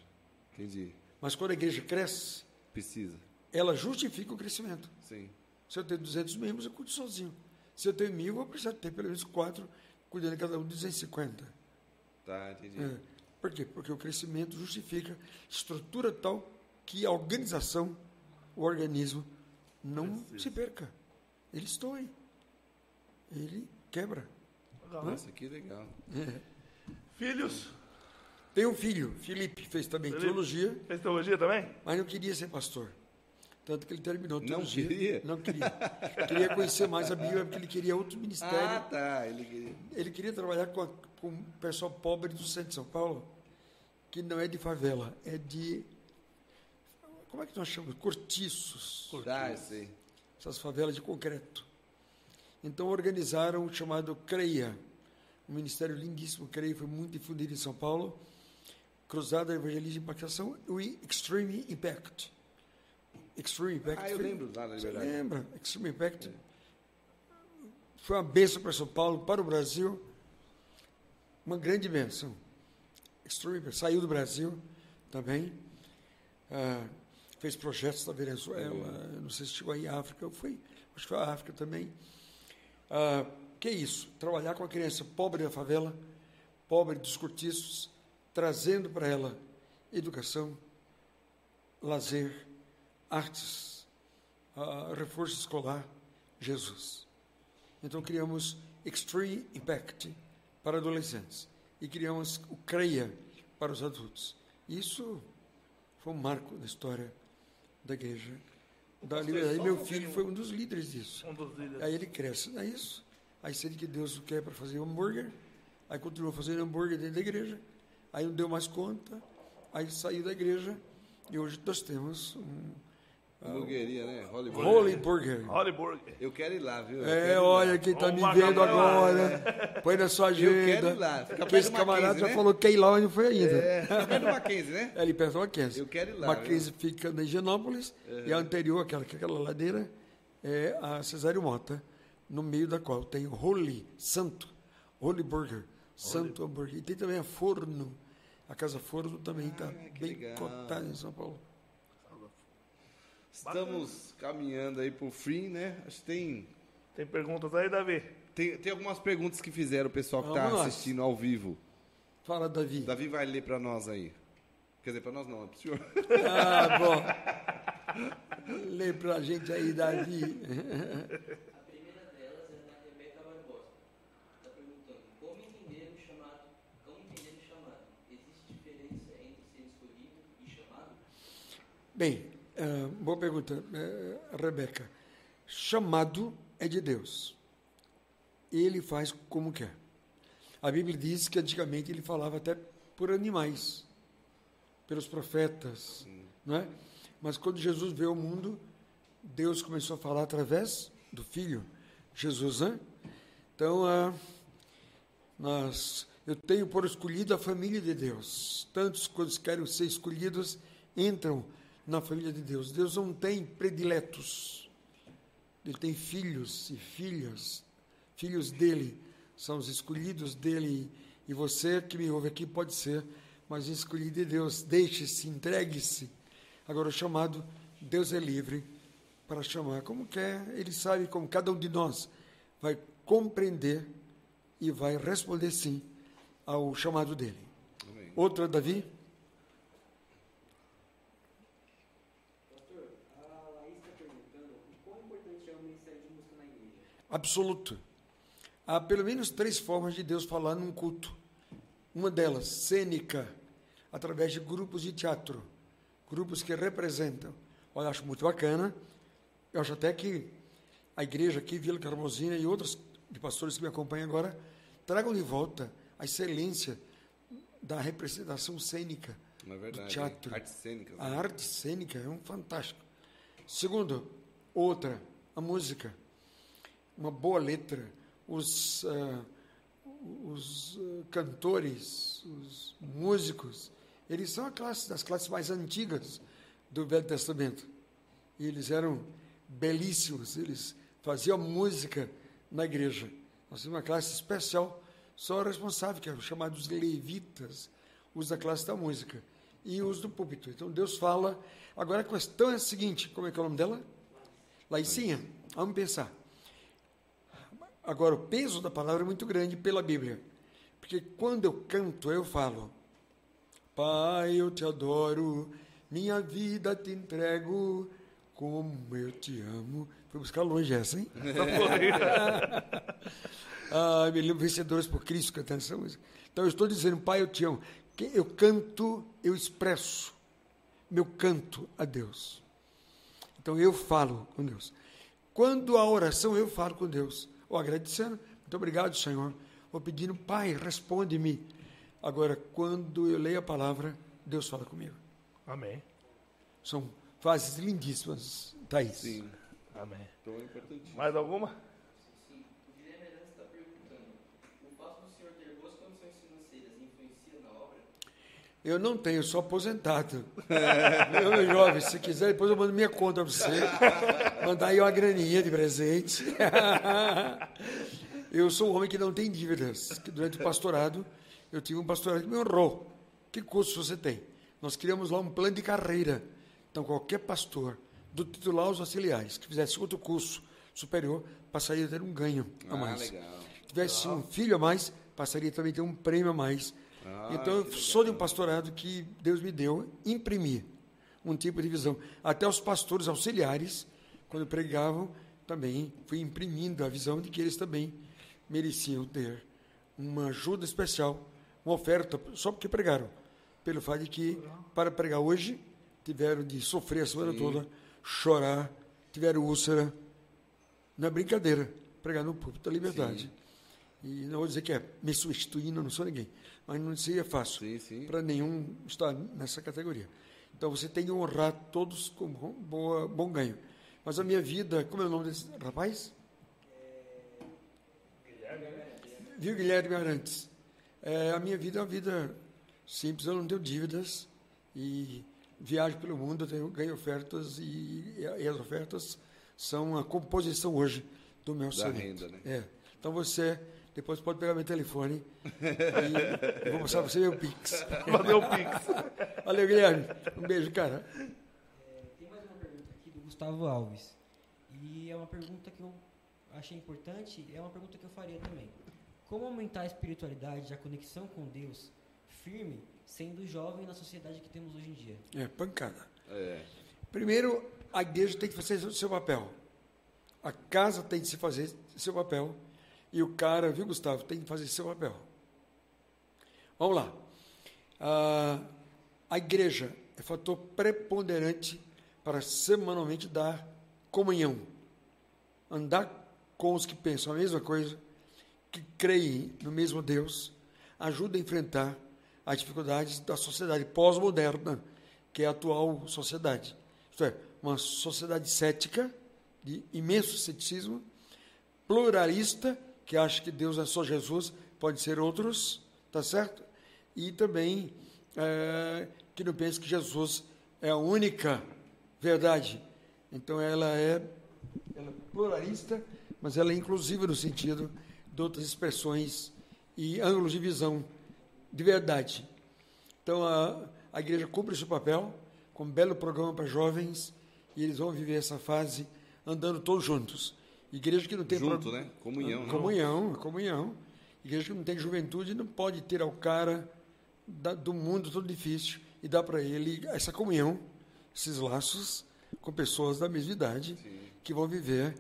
Entendi. Mas quando a igreja cresce, Precisa. Ela justifica o crescimento. Sim. Se eu tenho 200 membros, eu cuido sozinho. Se eu tenho mil, eu vou precisar ter pelo menos quatro, cuidando de cada um de 250. Tá, entendi. É. Por quê? Porque o crescimento justifica estrutura tal que a organização, o organismo, não Precisa. se perca. Ele estoure. Ele quebra. Legal. Nossa, que legal. Filhos? Tem um filho, Felipe, fez também Felipe. teologia, Fez teologia também? mas não queria ser pastor. Tanto que ele terminou Não teologia. queria? Não queria. queria conhecer mais a Bíblia, porque ele queria outro ministério. Ah, tá. Ele queria. Ele queria trabalhar com, a, com o pessoal pobre do centro de São Paulo, que não é de favela, é de. Como é que nós chamamos? Cortiços. Ah, eu sei. Essas favelas de concreto. Então organizaram o chamado CREIA, um ministério lindíssimo. CREIA foi muito difundido em São Paulo. Cruzada Evangelismo e Impactação e Extreme Impact. Extreme Impact. Ah, eu foi- lembro lá na Você Liberdade. lembra? Extreme Impact. Foi uma bênção para São Paulo, para o Brasil. Uma grande bênção. Extreme Impact. Saiu do Brasil também. Ah, fez projetos na Venezuela. Não sei se chegou aí à África. Foi, acho que foi a África também. Ah, que isso? Trabalhar com a criança pobre da favela, pobre dos cortiços, trazendo para ela educação, lazer, artes, ah, reforço escolar, Jesus. Então criamos Extreme Impact para adolescentes e criamos o CREIA para os adultos. Isso foi um marco na história da igreja da liberdade. só Meu filho foi um dos líderes disso. Um dos líderes. Aí ele cresce, é isso. Aí sente que Deus o quer para fazer hambúrguer, aí continuou fazendo hambúrguer dentro da igreja, aí não deu mais conta, aí saiu da igreja e hoje nós temos um Hamburgueria, né? Holy Burger. Hollywood. Eu quero ir lá, viu? Eu É, quero olha quem está Vamos me vendo agora, põe na sua quero agenda. ir lá, Porque esse camarada já né? falou que quer ir lá, mas não foi ainda. É, fica perto do Mackenzie, né? É ali perto do Mackenzie. Eu quero ir lá, Mackenzie fica na Higienópolis e a anterior, aquela, que é aquela ladeira, é a Cesário Mota, no meio da qual tem o Holy, Santo, Holy Burger, Santo Hambúrguer. E tem também a Forno, a Casa Forno também está Ah, bem legal. cotada em São Paulo. Estamos caminhando aí pro fim, né? Acho que tem, Tem perguntas aí, Davi? tem, tem algumas perguntas que fizeram o pessoal que tá lá. assistindo ao vivo. Fala, Davi. Davi vai ler pra nós aí. Quer dizer, pra nós não, é pro senhor. Ah, [LAUGHS] bom. Lê pra gente aí, Davi. A primeira delas é da Rebeca Barbosa. Está perguntando como entender o chamado. Como entender o chamado? Existe diferença entre ser escolhido e chamado? Bem, ah, boa pergunta, eh, Rebeca. Chamado é de Deus. Ele faz como quer. A Bíblia diz que antigamente ele falava até por animais, pelos profetas, não é? Mas quando Jesus veio ao mundo, Deus começou a falar através do Filho, Jesus, né? Então, ah, nós, eu tenho por escolhido a família de Deus. Tantos quantos querem ser escolhidos entram na família de Deus. Deus não tem prediletos. Ele tem filhos e filhas. Filhos dele são os escolhidos dele. E você que me ouve aqui pode ser, mas escolhido de Deus. Deixe-se, entregue-se. Agora, o chamado, Deus é livre para chamar como quer. Ele sabe como cada um de nós vai compreender e vai responder sim ao chamado dele. Amém. Outra, Davi? Pastor, a Laís está perguntando o quão importante é o ministério de música na igreja. Absoluto. Há pelo menos três formas de Deus falar num culto. Uma delas, cênica, através de grupos de teatro, grupos que representam. Olha, eu acho muito bacana. Eu acho até que a igreja aqui, Vila Carmosina e outros de pastores que me acompanham agora, tragam de volta a excelência da representação cênica é verdade. do teatro. Artes cênicas. A né? arte cênica é um fantástico. Segundo, outra, a música. Uma boa letra. Os, ah, os ah, cantores, os músicos, eles são a classe das classes mais antigas do Velho Testamento. E eles eram belíssimos, eles faziam música na igreja. Nós tínhamos uma classe especial, só responsável, que eram chamados levitas, os da classe da música e os do púlpito. Então Deus fala. Agora a questão é a seguinte: como é que é o nome dela? Laicinha. Vamos pensar. Agora, o peso da palavra é muito grande pela Bíblia. Porque quando eu canto, eu falo: Pai, eu te adoro, minha vida te entrego, como eu te amo. Fui buscar longe essa, hein? [LAUGHS] Ah, me lembro Vencedores por Cristo cantando essa música. Então eu estou dizendo, Pai, eu te amo. Eu canto, eu expresso meu canto a Deus. Então eu falo com Deus. Quando a oração eu falo com Deus, ou agradecendo, muito obrigado, Senhor, ou pedindo, Pai, responde-me. Agora, quando eu leio a palavra, Deus fala comigo. Amém. São fases lindíssimas, Thaís. Sim. Amém. Então é importante. Mais alguma? Sim. O Guilherme Arantes está perguntando o fato do senhor ter boas condições financeiras influencia na obra? Eu não tenho, sou aposentado. [LAUGHS] Meu, meu jovem, se quiser, depois eu mando minha conta para você. Mandar aí uma graninha de presente. [LAUGHS] Eu sou um homem que não tem dívidas. Durante o pastorado, eu tive um pastorado que me honrou. Que curso você tem? Nós criamos lá um plano de carreira. Então, qualquer pastor, do titular aos auxiliares, que fizesse outro curso superior, passaria a ter um ganho a Ah, mais. legal. tivesse um filho a mais, passaria também a ter um prêmio a mais. Ah, então, eu sou de um pastorado que Deus me deu, imprimir um tipo de visão. Até os pastores auxiliares, quando pregavam, também fui imprimindo a visão de que eles também mereciam ter uma ajuda especial, uma oferta, só porque pregaram. Pelo fato de que, para pregar hoje, tiveram de sofrer a semana Sim. toda, chorar, tiveram úlcera. Não é brincadeira, pregar no púlpito da liberdade. E não vou dizer que é me substituindo, não sou ninguém. Mas não seria fácil Sim, sim. para nenhum estar nessa categoria. Então você tem que honrar todos com bom, boa, bom ganho. Mas a minha vida, como é o nome desse rapaz? Viu, Guilherme Arantes? É, a minha vida é uma vida simples, eu não tenho dívidas e viajo pelo mundo, eu tenho, ganho ofertas e, e as ofertas são a composição hoje do meu Da orçamento. renda, né? É. Então você depois pode pegar meu telefone e eu vou mostrar para você meu Pix. [LAUGHS] Fazer o Pix. Valeu, Guilherme. Um beijo, cara. É, tem mais uma pergunta aqui do Gustavo Alves. E é uma pergunta que eu achei importante, é uma pergunta que eu faria também. Como aumentar a espiritualidade, a conexão com Deus firme, sendo jovem na sociedade que temos hoje em dia? É, pancada. É. Primeiro, a igreja tem que fazer o seu papel. A casa tem que se fazer seu papel. E o cara, viu, Gustavo, tem que fazer seu papel. Vamos lá. Ah, a igreja é fator preponderante para semanalmente dar comunhão. Andar com os que pensam a mesma coisa, que creem no mesmo Deus, ajuda a enfrentar as dificuldades da sociedade pós-moderna, que é a atual sociedade. Isto é, uma sociedade cética, de imenso ceticismo, pluralista, que acha que Deus é só Jesus, pode ser outros, tá certo? E também é, que não pensa que Jesus é a única verdade. Então ela é, ela é pluralista, mas ela é inclusiva no sentido de outras expressões e ângulos de visão de verdade. Então a, a igreja cumpre seu papel com um belo programa para jovens e eles vão viver essa fase andando todos juntos. Igreja que não tem Junto, pro- né? Comunhão. né? Comunhão, comunhão. Igreja que não tem juventude não pode ter ao cara da- do mundo todo difícil e dar para ele essa comunhão, esses laços com pessoas da mesma idade que vão viver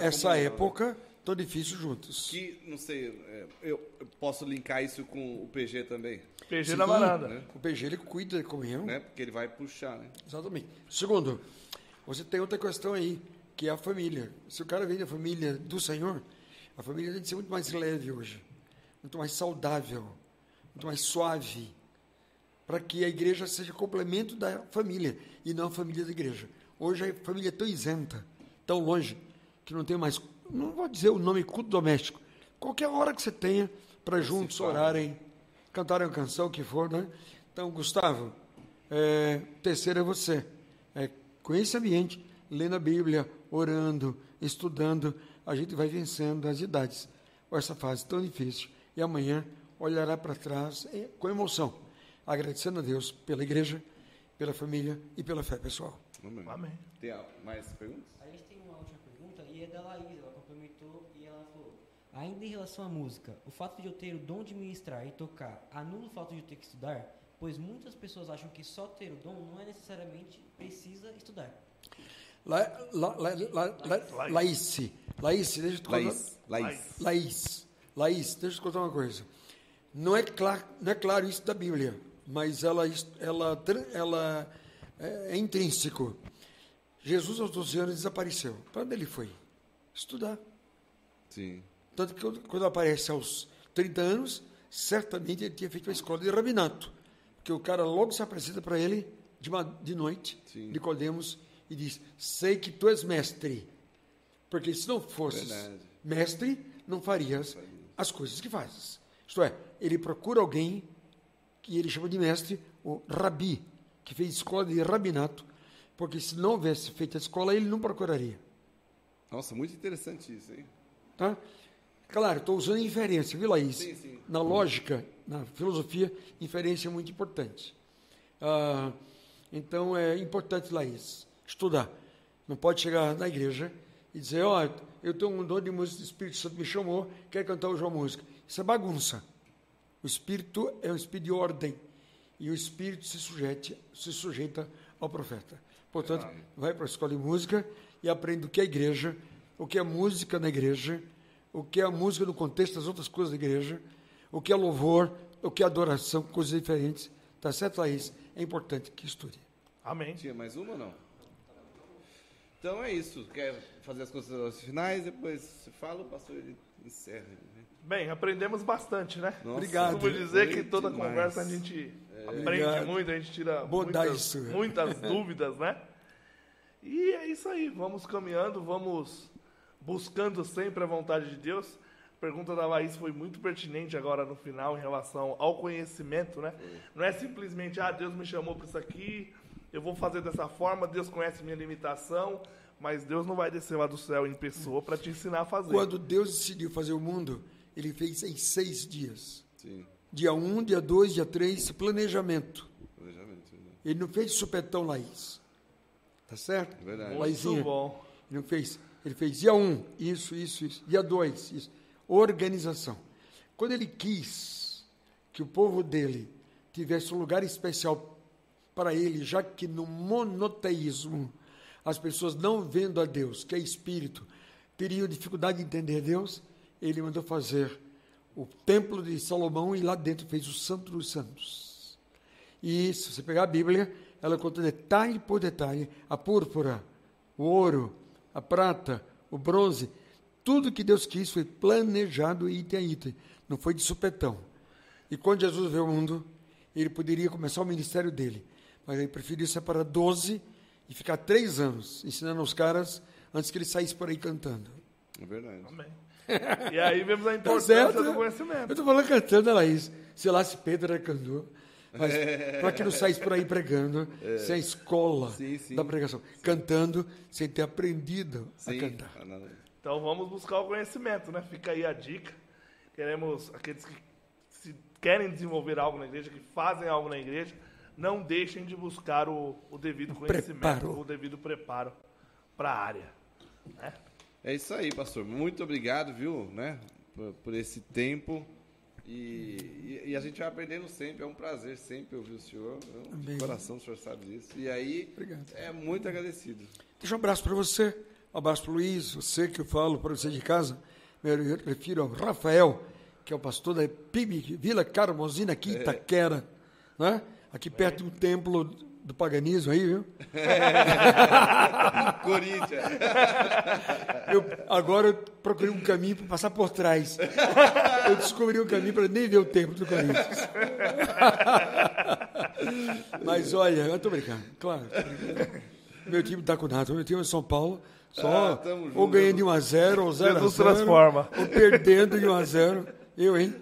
essa comunhão, né? época tão difícil juntos. Que, não sei, é, eu eu posso linkar isso com o PG também, PG Sim, na varanda. né? O PG ele cuida da comunhão. né? Porque ele vai puxar, né? Exatamente. Segundo, você tem outra questão aí, que é a família. Se o cara vem da família do Senhor, a família tem que ser muito mais leve hoje, muito mais saudável, muito mais suave, para que a igreja seja complemento da família e não a família da igreja. Hoje a família é tão isenta, tão longe, que não tem mais, não vou dizer o nome culto doméstico, qualquer hora que você tenha para juntos orarem, cantarem uma canção, o que for, né? Então, Gustavo, é, terceiro é você. É, com esse ambiente, lendo a Bíblia, orando, estudando, a gente vai vencendo as idades. Essa fase tão difícil. E amanhã olhará para trás eh, com emoção, agradecendo a Deus pela igreja, pela família e pela fé pessoal. Amém. Amém. Tem mais perguntas? A gente tem uma última pergunta e é da Laís, ela complementou e ela falou: Ainda em relação à música, o fato de eu ter o dom de ministrar e tocar anula o fato de eu ter que estudar? Pois muitas pessoas acham que só ter o dom não é necessariamente precisa estudar. La, la, la, la, la, Laís, Laís, deixa eu te contar. Laís. Laís. Laís, Laís, deixa eu te contar uma coisa. Não é, claro, não é claro isso da Bíblia, mas ela, ela, ela é, é intrínseco. Jesus, aos 12 anos, desapareceu. Para onde ele foi? Estudar. Sim. Tanto que quando- aparece aos 30 anos, certamente ele tinha feito uma escola de rabinato. Porque o cara logo se apresenta para ele de, de noite, Sim. Nicodemos, e diz: Sei que tu és mestre. Porque se não fosses Verdade. mestre, não farias as coisas que fazes. Isto é, ele procura alguém que ele chama de mestre, o rabi, que fez escola de rabinato, porque se não houvesse feito a escola, ele não procuraria. Nossa, muito interessante isso, hein? Tá? Claro, estou usando inferência, viu, Laís? Sim, sim. Na lógica, na filosofia, inferência é muito importante. Ah, então, é importante, Laís, estudar. Não pode chegar na igreja e dizer, ó, eu tenho um dom de música, o Espírito Santo me chamou, quer cantar hoje uma música. Isso é bagunça. O Espírito é um Espírito de ordem. E o Espírito se, sujeite, se sujeita ao profeta. Portanto, vai para a escola de música e aprende o que é igreja, o que é música na igreja, o que é a música no contexto das outras coisas da igreja, o que é louvor, o que é adoração, coisas diferentes. Tá certo, Laís? É importante que estude. Amém. Tinha mais uma ou não? Então é isso. Quer fazer as considerações finais? Depois você fala, o pastor ele encerra. né? Bem, aprendemos bastante, né? Nossa, Obrigado. Costumo dizer que toda demais. conversa a gente aprende Obrigado. muito, a gente tira muitas, muitas [LAUGHS] dúvidas, né? E é isso aí, vamos caminhando, vamos buscando sempre a vontade de Deus. A pergunta da Laís foi muito pertinente agora no final em relação ao conhecimento, né? Não é simplesmente, ah, Deus me chamou para isso aqui, eu vou fazer dessa forma, Deus conhece minha limitação, mas Deus não vai descer lá do céu em pessoa para te ensinar a fazer. Quando Deus decidiu fazer o mundo, ele fez em seis dias. Sim. Dia 1, um, dia 2, dia 3, planejamento. Planejamento. né? Ele não fez supetão, Laís. Tá certo? Verdade. Muito Laizinha. bom. Ele não fez. Ele fez dia 1, um, isso, isso, isso. Dia 2, isso. Organização. Quando ele quis que o povo dele tivesse um lugar especial para ele, já que no monoteísmo as pessoas não vendo a Deus, que é espírito, teriam dificuldade de entender Deus, ele mandou fazer o templo de Salomão e lá dentro fez o Santo dos Santos. E se você pegar a Bíblia, ela conta detalhe por detalhe a púrpura, o ouro, a prata, o bronze, tudo que Deus quis foi planejado item a item, não foi de supetão. E quando Jesus veio ao mundo, ele poderia começar o ministério dele, mas ele preferiu separar 12 e ficar três anos ensinando os caras antes que ele saísse por aí cantando. É verdade. Amém. E aí vemos a Tá importância certo? do Eu conhecimento. estou falando cantando, Laís. Sei lá se Pedro era cantor. Mas para que não saísse por aí pregando, sem a escola Sim, sim. da pregação. Cantando sem ter aprendido a Sim. cantar. Então vamos buscar o conhecimento, né? Fica aí a dica. Queremos aqueles que se querem desenvolver algo na igreja, que fazem algo na igreja, não deixem de buscar o, o devido conhecimento, preparo. o devido preparo para a área. né? É isso aí, pastor. Muito obrigado, viu, né, por, por esse tempo. E, e- e a gente vai aprendendo sempre. É um prazer sempre ouvir o senhor. Eu, de coração, o senhor sabe disso. E aí, Obrigado. é muito agradecido. Deixa um abraço para você, um abraço para o Luiz, você que eu falo para você de casa. Me refiro ao Rafael, que é o pastor da PIB, Vila Carmozina, aqui em Itaquera, né? Aqui perto do templo do paganismo aí, viu? [LAUGHS] Corinthians. Eu, agora eu procurei um caminho para passar por trás. Eu descobri um caminho para nem ver o templo do Corinthians. Mas olha, eu estou brincando, claro. tô brincando. Meu time está com nada. Meu time é São Paulo. Só Ah, ou ganhando de 1 a 0 ou 0 a 0 Jesus transforma. Ou perdendo de 1 a 0 Eu, hein?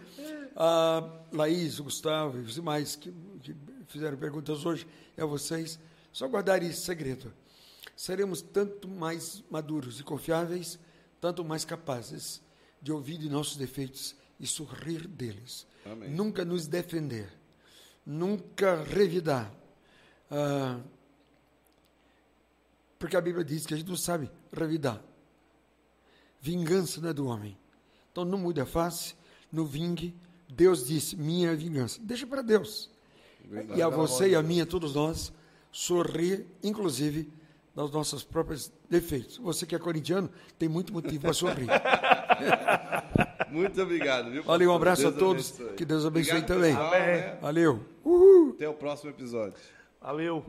A Laís, o Gustavo e os demais que fizeram perguntas hoje, é a vocês. Só guardar esse segredo. Seremos tanto mais maduros e confiáveis, tanto mais capazes de ouvir de nossos defeitos e sorrir deles. Amém. Nunca nos defender, nunca revidar. Ah, porque a Bíblia diz que a gente não sabe revidar. Vingança não é do homem. Então não mude a face, não vingue. Deus disse: minha vingança. Deixa para Deus. E a você e a mim, a todos nós, sorrir, inclusive, dos nossos próprios defeitos. Você que é corintiano, tem muito motivo para sorrir. [LAUGHS] Muito obrigado, viu? Valeu, um abraço Deus a todos. abençoe. Que Deus abençoe Obrigado, também. pessoal, né? Valeu. Até o próximo episódio. Valeu.